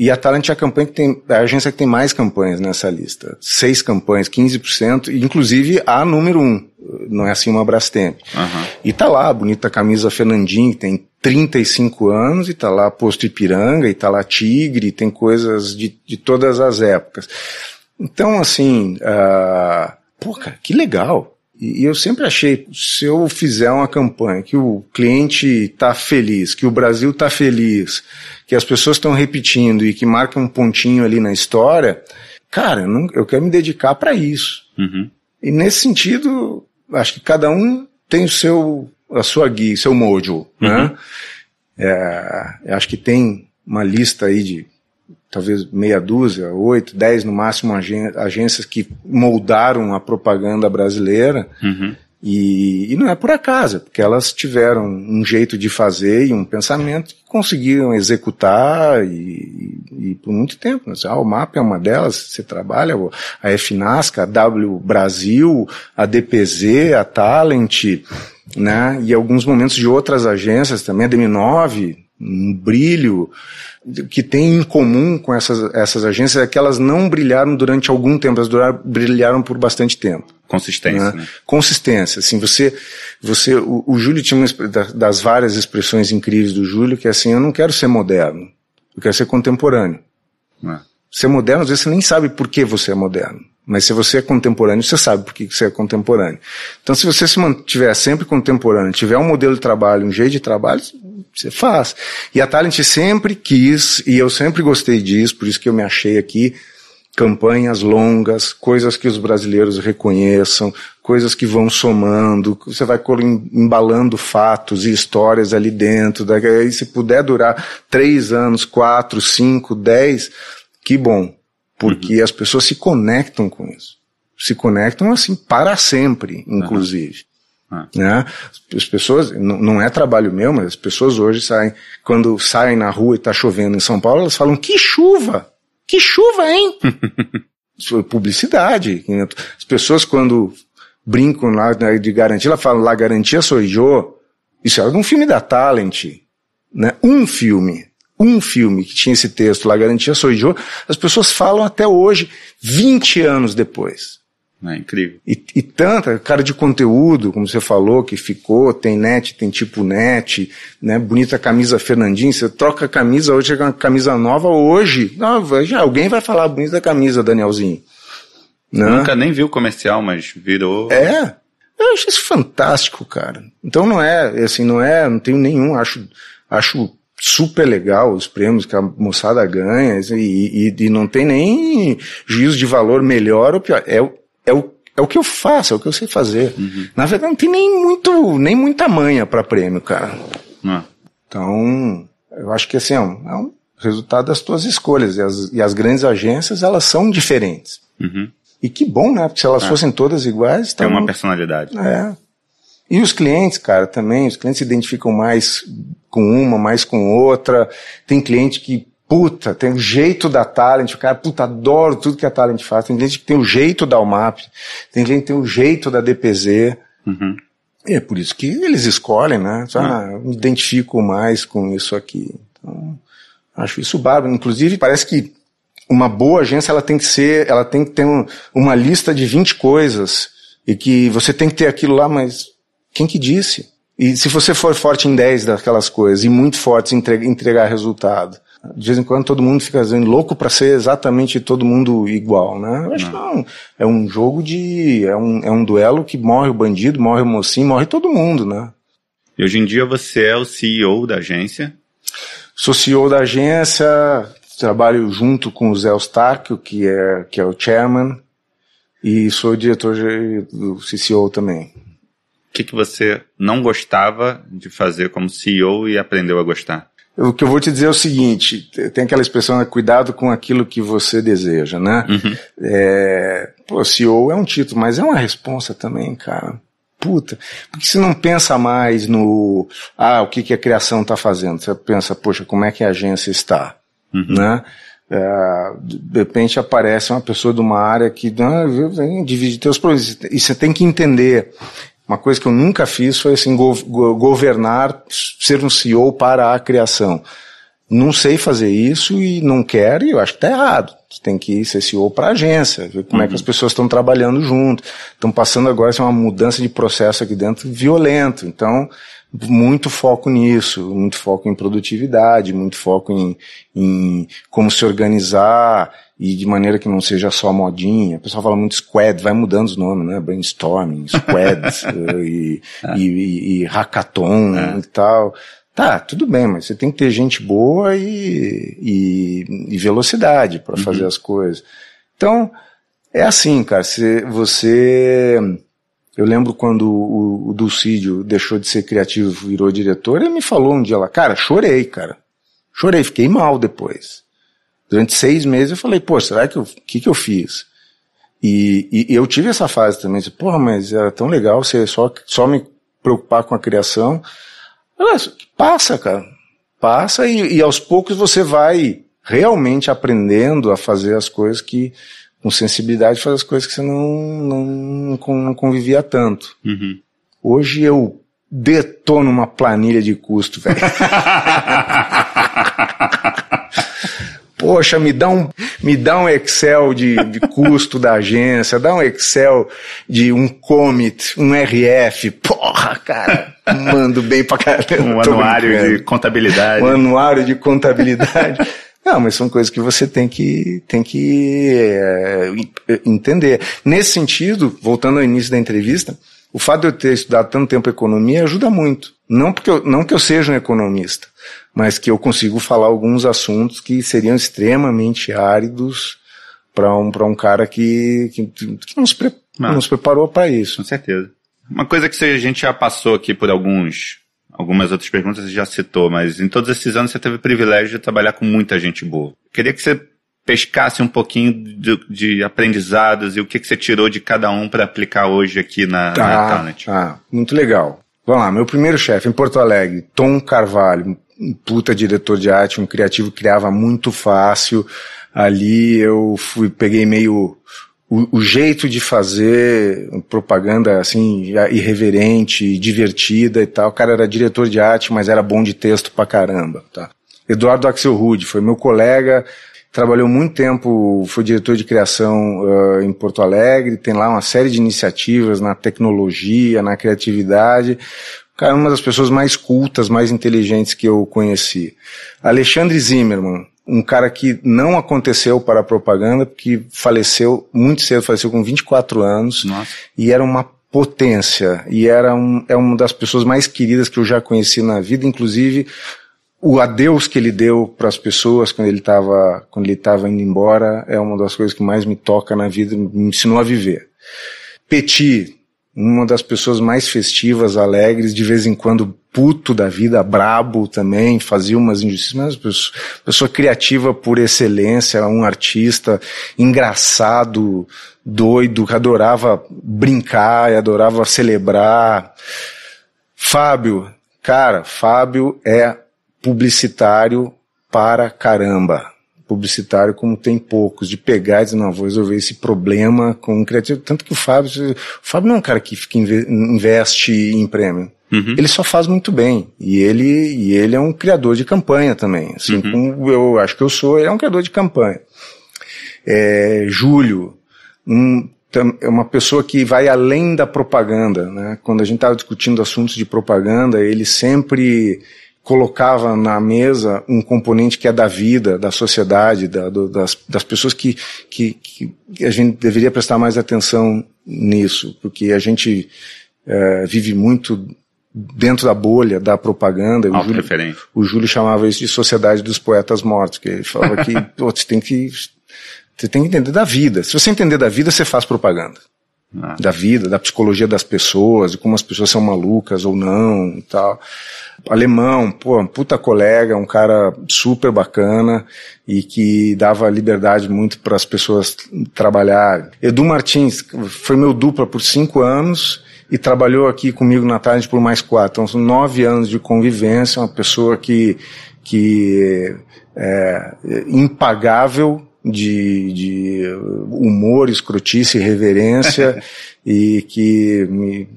E a Talent é a campanha que tem, a agência que tem mais campanhas nessa lista. Seis campanhas, 15%, inclusive a número um. Não é assim uma Brastemp. Uhum. E tá lá a bonita camisa Fernandinho, que tem 35 anos, e tá lá Posto Ipiranga, e tá lá Tigre, tem coisas de, de todas as épocas. Então, assim, uh, pô, cara, que legal. E eu sempre achei, se eu fizer uma campanha que o cliente está feliz, que o Brasil está feliz, que as pessoas estão repetindo e que marca um pontinho ali na história, cara, eu, não, eu quero me dedicar para isso. Uhum. E nesse sentido, acho que cada um tem o seu, a sua guia, seu mojo, né? uhum. né? É, acho que tem uma lista aí de talvez meia dúzia, oito, dez no máximo agências que moldaram a propaganda brasileira. Uhum. E, e, não é por acaso, porque elas tiveram um jeito de fazer e um pensamento que conseguiram executar e, e, e por muito tempo. Né? Ah, o MAP é uma delas, você trabalha, a FNASCA, a W Brasil, a DPZ, a Talent, né? e alguns momentos de outras agências também, a DM9, um brilho, que tem em comum com essas, essas agências é que elas não brilharam durante algum tempo, elas duraram, brilharam por bastante tempo. Consistência. Né? Né? Consistência. Assim, você, você, o, o Júlio tinha uma das várias expressões incríveis do Júlio que é assim, eu não quero ser moderno, eu quero ser contemporâneo. É. Ser moderno, às vezes você nem sabe por que você é moderno. Mas se você é contemporâneo, você sabe por que você é contemporâneo. Então, se você se mantiver sempre contemporâneo, tiver um modelo de trabalho, um jeito de trabalho, você faz. E a Talent sempre quis, e eu sempre gostei disso, por isso que eu me achei aqui, campanhas longas, coisas que os brasileiros reconheçam, coisas que vão somando, você vai embalando fatos e histórias ali dentro, daí se puder durar três anos, quatro, cinco, dez, que bom, porque uhum. as pessoas se conectam com isso. Se conectam assim para sempre, inclusive. Ah. Né? As pessoas, não, é trabalho meu, mas as pessoas hoje saem, quando saem na rua e está chovendo em São Paulo, elas falam, que chuva! Que chuva, hein? Isso é publicidade. As pessoas quando brincam lá né, de garantia, ela fala, lá garantia sou eu. Isso era um filme da Talent, né? Um filme. Um filme que tinha esse texto lá, Garantia Sou eu, as pessoas falam até hoje, 20 anos depois. É incrível. E, e tanta, cara de conteúdo, como você falou, que ficou, tem net, tem tipo net, né? Bonita camisa Fernandinho, você troca a camisa, hoje é uma camisa nova, hoje, não, já alguém vai falar bonita camisa, Danielzinho. Né? Nunca nem viu o comercial, mas virou. É. Eu acho isso fantástico, cara. Então não é, assim, não é, não tenho nenhum, acho, acho super legal os prêmios que a moçada ganha e, e, e não tem nem juízo de valor melhor ou pior. É, é o é o que eu faço, é o que eu sei fazer. Uhum. Na verdade, não tem nem muito, nem muita manha para prêmio, cara. Uhum. Então, eu acho que assim, é um, é um, resultado das tuas escolhas. E as, e as grandes agências, elas são diferentes. Uhum. E que bom, né? Porque se elas É. fossem todas iguais, Tem então, uma personalidade. é. E os clientes, cara, também, os clientes se identificam mais com uma, mais com outra. Tem cliente que, puta, tem o jeito da Talent, o cara, puta, adoro tudo que a Talent faz. Tem cliente que tem o jeito da UMAP, tem cliente que tem o jeito da DPZ. Uhum. E é por isso que eles escolhem, né? Ah, eu me identifico mais com isso aqui. Então, acho isso bárbaro. Inclusive, parece que uma boa agência ela tem que ser, ela tem que ter um- uma lista de 20 coisas e que você tem que ter aquilo lá, mas quem que disse? E se você for forte em 10 daquelas coisas e muito forte em entregar, entregar resultado, de vez em quando todo mundo fica dizendo louco para ser exatamente todo mundo igual, né? Eu acho que não. É um jogo de, é um, é um duelo que morre o bandido, morre o mocinho, morre todo mundo, né? E hoje em dia você é o CEO da agência. Sou CEO da agência, trabalho junto com o Zé Eustáquio, que é, que é o chairman, e sou diretor do CCO também. O que, que você não gostava de fazer como CEO e aprendeu a gostar? O que eu vou te dizer é o seguinte, tem aquela expressão, né, cuidado com aquilo que você deseja, né? Uhum. É, pô, CEO é um título, mas é uma responsa também, cara. Puta, porque você não pensa mais no, ah, o que, que a criação está fazendo. Você pensa, poxa, como é que a agência está, Uhum. né? É, de repente aparece uma pessoa de uma área que ah, divide teus problemas. E você tem que entender. Uma coisa que eu nunca fiz foi assim, go- go- governar, ser um CEO para a criação. Não sei fazer isso e não quero, e eu acho que está errado. Tem que ser CEO para a agência, ver como é que as pessoas estão trabalhando junto. Estão passando agora assim, uma mudança de processo aqui dentro violento. Então, muito foco nisso, muito foco em produtividade, muito foco em, em como se organizar e de maneira que não seja só modinha. O pessoal fala muito squad, vai mudando os nomes, né? Brainstorming, squads eh, e, e, e, e hackathon e tal. Tá, tudo bem, mas você tem que ter gente boa e, e, e velocidade para fazer as coisas. Então, é assim, cara, se você. Eu lembro quando o, o Dulcídio deixou de ser criativo e virou diretor, ele me falou um dia lá, cara, chorei, cara. Chorei, fiquei mal depois. Durante seis meses eu falei, pô, será que eu, que que eu fiz? E, e eu tive essa fase também, disse, porra, mas era tão legal você só, só me preocupar com a criação. Olha, Passa, cara. Passa e, e aos poucos você vai realmente aprendendo a fazer as coisas que, com sensibilidade, fazer as coisas que você não, não, não convivia tanto. Uhum. Hoje eu detono uma planilha de custo, velho. Poxa, me dá um, me dá um Excel de, de custo da agência, dá um Excel de um commit, um RF. Porra, cara, mando bem pra caramba. Um anuário brincando. de contabilidade. Um anuário de contabilidade. Não, mas são coisas que você tem que, tem que é, entender. Nesse sentido, voltando ao início da entrevista, o fato de eu ter estudado tanto tempo economia ajuda muito. Não, porque eu, não que eu seja um economista, mas que eu consigo falar alguns assuntos que seriam extremamente áridos para um, pra um cara que, que, que não, se pre, Não. não se preparou para isso. Com certeza. Uma coisa que a gente já passou aqui por alguns, algumas outras perguntas você já citou, mas em todos esses anos você teve o privilégio de trabalhar com muita gente boa. Queria que você pescasse um pouquinho de, de aprendizados e o que, que você tirou de cada um para aplicar hoje aqui na, na Tá, Talent. tá, muito legal. Vamos lá, meu primeiro chefe em Porto Alegre, Tom Carvalho, um puta diretor de arte, um criativo, criava muito fácil. Ali eu fui, peguei meio o, o jeito de fazer propaganda assim, irreverente, divertida e tal. O cara era diretor de arte, mas era bom de texto pra caramba, tá? Eduardo Axel Rude foi meu colega, trabalhou muito tempo, foi diretor de criação uh, em Porto Alegre, tem lá uma série de iniciativas na tecnologia, na criatividade. O cara é uma das pessoas mais cultas, mais inteligentes que eu conheci. Alexandre Zimmermann, um cara que não aconteceu para a propaganda, porque faleceu muito cedo, faleceu com 24 anos, Nossa. e era uma potência, e era um, é uma das pessoas mais queridas que eu já conheci na vida, inclusive o adeus que ele deu para as pessoas quando ele estava quando ele estava indo embora é uma das coisas que mais me toca na vida, me ensinou a viver. Petit, uma das pessoas mais festivas, alegres, de vez em quando puto da vida, brabo também, fazia umas injustiças, mas pessoa, pessoa criativa por excelência, um artista engraçado, doido, que adorava brincar, adorava celebrar. Fábio, cara, Fábio é publicitário para caramba publicitário como tem poucos, de pegar e dizer, não, vou resolver esse problema com um criativo. Tanto que o Fábio, o Fábio não é um cara que fica investe em prêmio. Uhum. Ele só faz muito bem. E ele, e ele é um criador de campanha também. Assim uhum. como eu acho que eu sou, ele é um criador de campanha. É, Júlio, um, é uma pessoa que vai além da propaganda, né? Quando a gente estava discutindo assuntos de propaganda, ele sempre colocava na mesa um componente que é da vida, da sociedade, da, do, das, das pessoas que, que, que, a gente deveria prestar mais atenção nisso, porque a gente é, vive muito dentro da bolha da propaganda. O Júlio, o Júlio chamava isso de sociedade dos poetas mortos, que ele falava que você tem que você tem que entender da vida. Se você entender da vida, você faz propaganda. Ah. Da vida, da psicologia das pessoas, de como as pessoas são malucas ou não e tal alemão, pô, puta colega, um cara super bacana e que dava liberdade muito para as pessoas trabalhar. Edu Martins foi meu dupla por cinco anos e trabalhou aqui comigo na tarde por mais quatro. Então são nove anos de convivência, uma pessoa que, que é impagável de, de humor, escrotice, reverência e que me,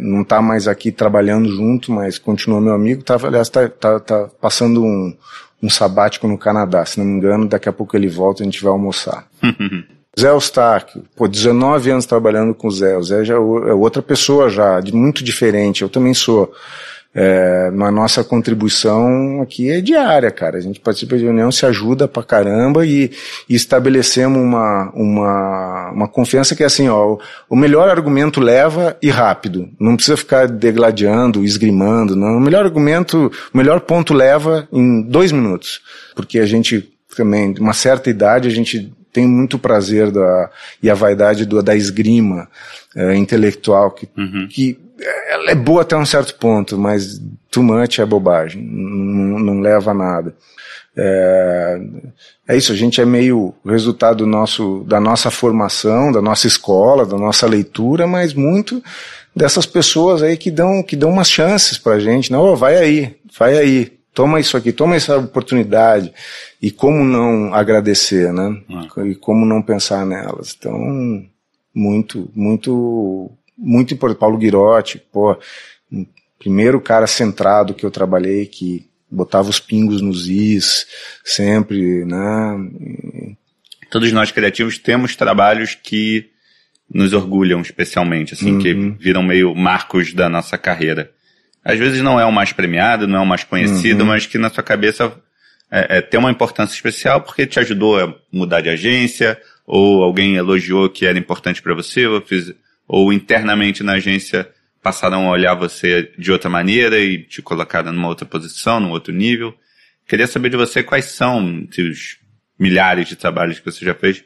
não está mais aqui trabalhando junto, mas continua meu amigo. Tá, aliás, está tá, tá passando um, um sabático no Canadá, se não me engano. Daqui a pouco ele volta e a gente vai almoçar. Zé Eustáquio, pô, 19 anos trabalhando com o Zé. O Zé já é, é outra pessoa já, muito diferente. Eu também sou. É, a nossa contribuição aqui é diária, cara. A gente participa de reunião, se ajuda pra caramba e, e estabelecemos uma, uma, uma confiança que é assim, ó, o melhor argumento leva e rápido. Não precisa ficar degladiando, esgrimando, não. O melhor argumento, o melhor ponto leva em dois minutos. Porque a gente também, de uma certa idade, a gente tem muito prazer da, e a vaidade do, da esgrima é, intelectual que, uhum. que ela é boa até um certo ponto, mas too much é bobagem, não, não leva a nada. É, é, isso, a gente é meio resultado nosso, da nossa formação, da nossa escola, da nossa leitura, mas muito dessas pessoas aí que dão, que dão umas chances pra gente, não, oh, vai aí, vai aí, toma isso aqui, toma essa oportunidade. E como não agradecer, né? Ah. E como não pensar nelas. Então, muito, muito muito importante. Paulo Guirotti, pô, primeiro cara centrado que eu trabalhei que botava os pingos nos is, sempre, né? Todos nós criativos temos trabalhos que nos orgulham especialmente, assim, uhum. que viram meio marcos da nossa carreira. Às vezes não é o mais premiado, não é o mais conhecido, uhum. mas que na sua cabeça é, é, tem uma importância especial porque te ajudou a mudar de agência, ou alguém elogiou que era importante para você, ou fiz, ou internamente na agência passaram a olhar você de outra maneira e te colocaram numa outra posição, num outro nível. Queria saber de você quais são os milhares de trabalhos que você já fez.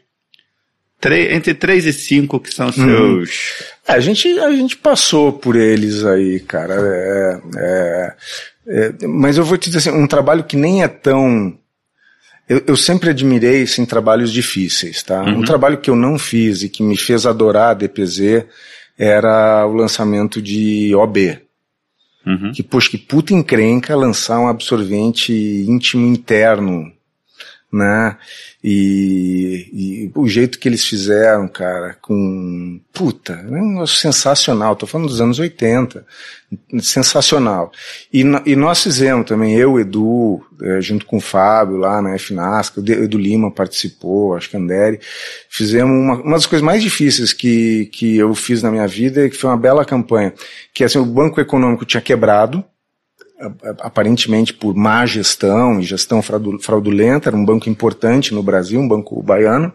Entre três e cinco que são uhum. seus. É, a, gente, a gente passou por eles aí, cara. É, é, é, mas eu vou te dizer assim, um trabalho que nem é tão eu, eu, sempre admirei em assim, trabalhos difíceis, tá? Uhum. Um trabalho que eu não fiz e que me fez adorar a DPZ era o lançamento de OB. Uhum. Que, poxa, que puta encrenca lançar um absorvente íntimo interno, né? E, e, o jeito que eles fizeram, cara, com. Puta, é um sensacional. Tô falando dos anos 80. Sensacional. E, e nós fizemos também, eu, Edu, é, junto com o Fábio lá na FNASC, o Edu Lima participou, acho que Anderi. Fizemos uma, uma das coisas mais difíceis que, que eu fiz na minha vida, que foi uma bela campanha. Que assim, o Banco Econômico tinha quebrado aparentemente por má gestão e gestão fraudulenta, era um banco importante no Brasil, um banco baiano.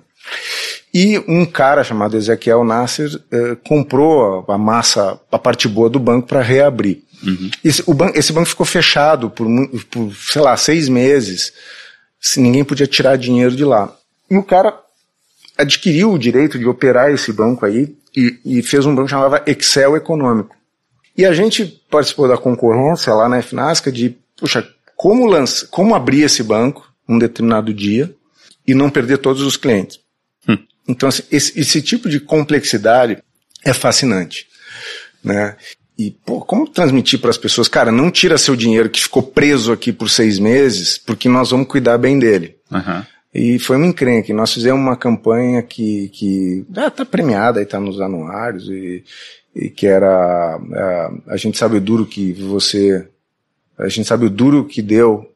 E um cara chamado Ezequiel Nasser eh, comprou a massa, a parte boa do banco para reabrir. Uhum. Esse, banco, esse banco ficou fechado por, por, sei lá, seis meses. Se ninguém podia tirar dinheiro de lá. E o cara adquiriu o direito de operar esse banco aí e, e fez um banco que chamava Excel Econômico. E a gente participou da concorrência lá na FNASCA de, puxa, como, lança, como abrir esse banco um determinado dia e não perder todos os clientes. Hum. Então, assim, esse, esse tipo de complexidade é fascinante. Né? E, pô, como transmitir para as pessoas, cara, não tira seu dinheiro que ficou preso aqui por seis meses, porque nós vamos cuidar bem dele. Uhum. E foi uma encrenca. Nós fizemos uma campanha que, que ah, tá premiada e tá nos anuários e, e que era, a, é, a gente sabe o duro que você, a gente sabe o duro que deu,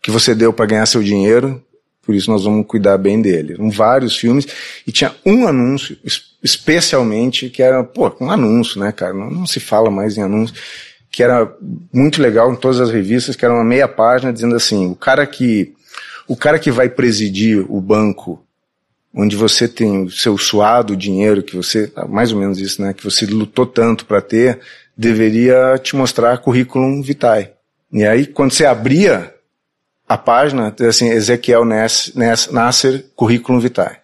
que você deu para ganhar seu dinheiro, por isso nós vamos cuidar bem dele. São vários filmes e tinha um anúncio especialmente que era, pô, um anúncio, né, cara? Não, não, se fala mais em anúncio, que era muito legal em todas as revistas, que era uma meia página dizendo assim, o cara que o cara que vai presidir o banco onde você tem o seu suado dinheiro que você, mais ou menos isso, né, que você lutou tanto para ter, deveria te mostrar currículo vitae. E aí quando você abria a página, assim, Ezequiel Nasser, currículo vitae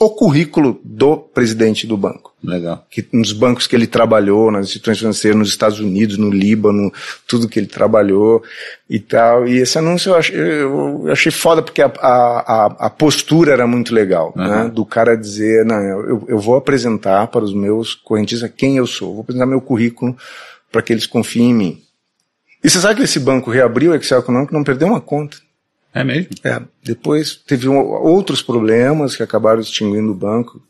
o currículo do presidente do banco. Legal. Que, nos bancos que ele trabalhou, nas instituições financeiras nos Estados Unidos, no Líbano, tudo que ele trabalhou e tal. E esse anúncio eu achei, eu achei foda porque a, a, a postura era muito legal, uhum. né? Do cara dizer, não, eu, eu vou apresentar para os meus correntistas quem eu sou, vou apresentar meu currículo para que eles confiem em mim. E você sabe que esse banco reabriu o Excel Econômico não perdeu uma conta. É mesmo? É. Depois teve um, outros problemas que acabaram extinguindo o banco.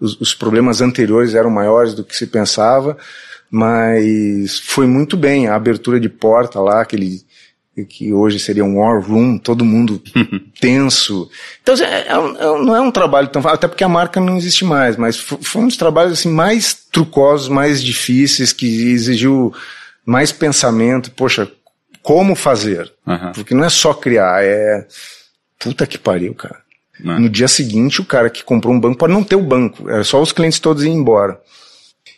Os, os, problemas anteriores eram maiores do que se pensava, mas foi muito bem a abertura de porta lá, aquele que hoje seria um war room, todo mundo tenso. Então é, é, é, não é um trabalho tão até porque a marca não existe mais, mas foi, foi um dos trabalhos assim mais trucosos, mais difíceis, que exigiu mais pensamento. Poxa, como fazer. Uhum. Porque não é só criar, é. Puta que pariu, cara. Uhum. No dia seguinte, o cara que comprou um banco pode não ter o banco, é só os clientes todos ir embora.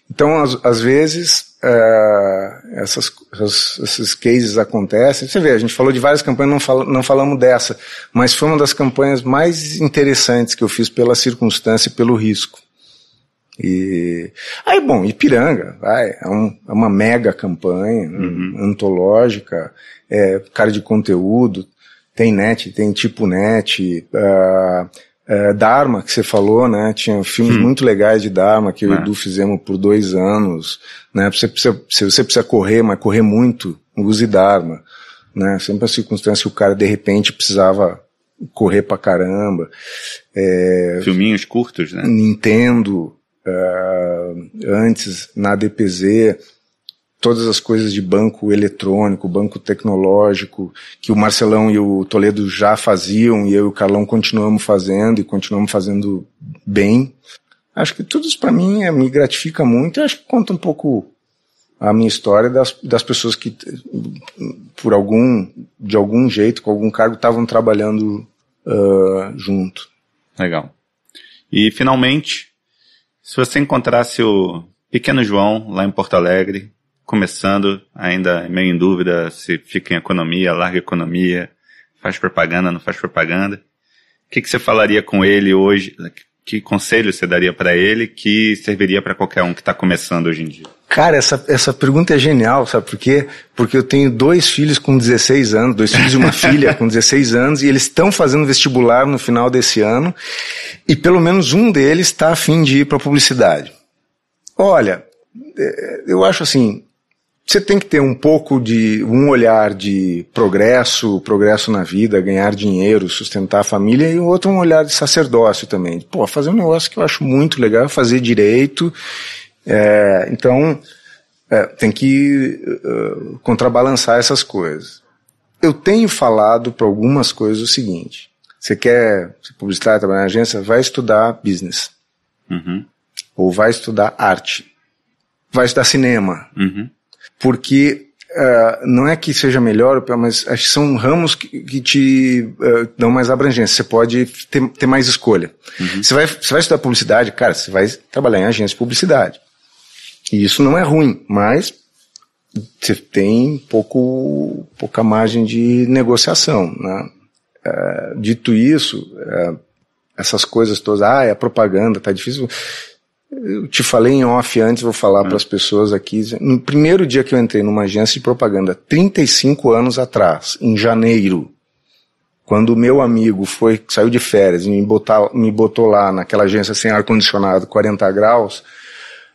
Então, às, vezes, é, essas, essas, esses cases acontecem. Você vê, a gente falou de várias campanhas, não, fal, não falamos dessa, mas foi uma das campanhas mais interessantes que eu fiz pela circunstância e pelo risco. E aí, bom, Ipiranga, vai, é, um, é uma mega campanha, uhum. antológica, é, cara de conteúdo, tem net, tem tipo net, uh, uh, Dharma, que você falou, né? Tinha filmes hum. muito legais de Dharma que eu e o é. Edu fizemos por dois anos, né? Você precisa, se você precisa correr, mas correr muito, use Dharma, né? Sempre a circunstância que o cara de repente precisava correr pra caramba. É, Filminhos curtos, né? Nintendo, uh, antes na DPZ, todas as coisas de banco eletrônico, banco tecnológico, que o Marcelão e o Toledo já faziam e eu e o Carlão continuamos fazendo e continuamos fazendo bem. Acho que tudo isso para mim é, me gratifica muito e acho que conta um pouco a minha história das, das pessoas que por algum de algum jeito com algum cargo estavam trabalhando uh, junto legal e finalmente se você encontrasse o pequeno João lá em Porto Alegre, começando, ainda meio em dúvida se fica em economia, larga economia, faz propaganda, não faz propaganda, o que, que você falaria com ele hoje? Que conselho você daria para ele que serviria para qualquer um que está começando hoje em dia? Cara, essa, essa pergunta é genial, sabe por quê? Porque eu tenho dois filhos com 16 anos, dois filhos e uma filha com 16 anos, e eles estão fazendo vestibular no final desse ano, e pelo menos um deles está afim de ir para publicidade. Olha, é, eu acho assim, você tem que ter um pouco de um olhar de progresso, progresso na vida, ganhar dinheiro, sustentar a família, e outro um olhar de sacerdócio também. Pô, fazer um negócio que eu acho muito legal, fazer direito é, então, é, tem que uh, contrabalançar essas coisas. Eu tenho falado para algumas coisas o seguinte: você quer se publicitar, trabalhar na agência, vai estudar business. Uhum. Ou vai estudar arte. Vai estudar cinema. Uhum. Porque Uh, não é que seja melhor, mas acho que são ramos que, que te uh, dão mais abrangência. Você pode ter, ter mais escolha. Uhum. Você, vai, você vai estudar publicidade, cara, você vai trabalhar em agência de publicidade. E isso não é ruim, mas você tem pouco, pouca margem de negociação. Né? É, dito isso, é, essas coisas todas. Ah, é propaganda, tá difícil. Eu te falei em off antes, vou falar para as pessoas aqui. No primeiro dia que eu entrei numa agência de propaganda, 35 anos atrás, em janeiro, quando o meu amigo foi, saiu de férias e me, botar, me botou lá naquela agência sem ar-condicionado, 40 graus,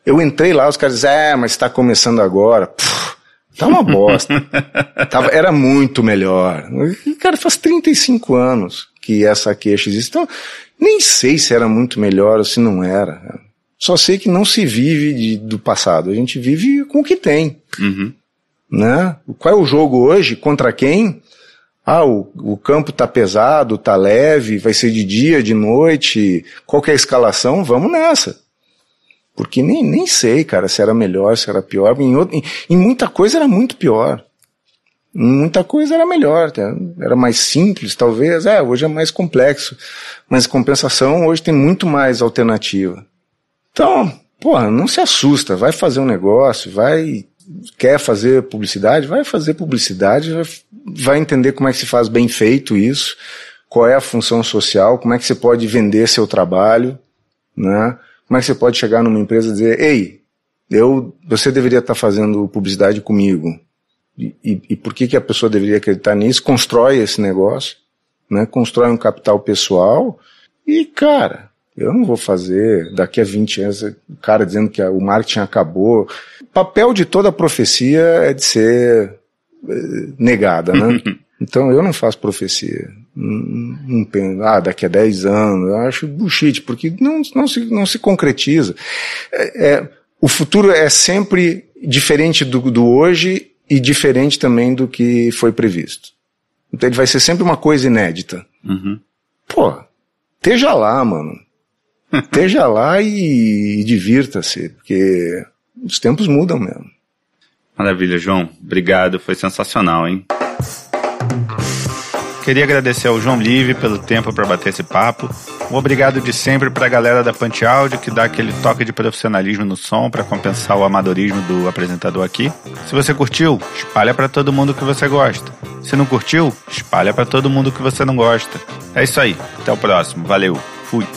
eu entrei lá, os caras disseram, é, mas está começando agora. Puf, tá uma bosta. Tava, era muito melhor. E, cara, faz 35 anos que essa queixa existe. Então, nem sei se era muito melhor ou se não era. Só sei que não se vive de, do passado. A gente vive com o que tem. Uhum. Né? Qual é o jogo hoje? Contra quem? Ah, o, o campo tá pesado, tá leve, vai ser de dia, de noite, qual é a escalação? Vamos nessa. Porque nem, nem sei, cara, se era melhor, se era pior. Em, em, em muita coisa era muito pior. Em muita coisa era melhor, era mais simples, talvez. É, hoje é mais complexo. Mas compensação, hoje tem muito mais alternativa. Então, porra, não se assusta, vai fazer um negócio, vai quer fazer publicidade, vai fazer publicidade, vai entender como é que se faz bem feito isso, qual é a função social, como é que você pode vender seu trabalho, né? Como é que você pode chegar numa empresa e dizer, ei, eu, você deveria estar fazendo publicidade comigo. E, e, e por que, que a pessoa deveria acreditar nisso? Constrói esse negócio, né? Constrói um capital pessoal e, cara, eu não vou fazer daqui a 20 anos o cara dizendo que o marketing acabou. O papel de toda profecia é de ser eh, negada, né? então eu não faço profecia. Não, penso, ah, daqui a 10 anos, eu acho bullshit, porque não, não, se, não se concretiza. É, é, o futuro é sempre diferente do, do hoje e diferente também do que foi previsto. Então ele vai ser sempre uma coisa inédita. Uhum. Pô, esteja lá, mano. Esteja lá e, e divirta-se, porque os tempos mudam mesmo. Maravilha, João. Obrigado, foi sensacional, hein? Queria agradecer ao João Live pelo tempo para bater esse papo. Um obrigado de sempre para a galera da Pante Áudio que dá aquele toque de profissionalismo no som para compensar o amadorismo do apresentador aqui. Se você curtiu, espalha para todo mundo que você gosta. Se não curtiu, espalha para todo mundo que você não gosta. É isso aí. Até o próximo. Valeu. Fui.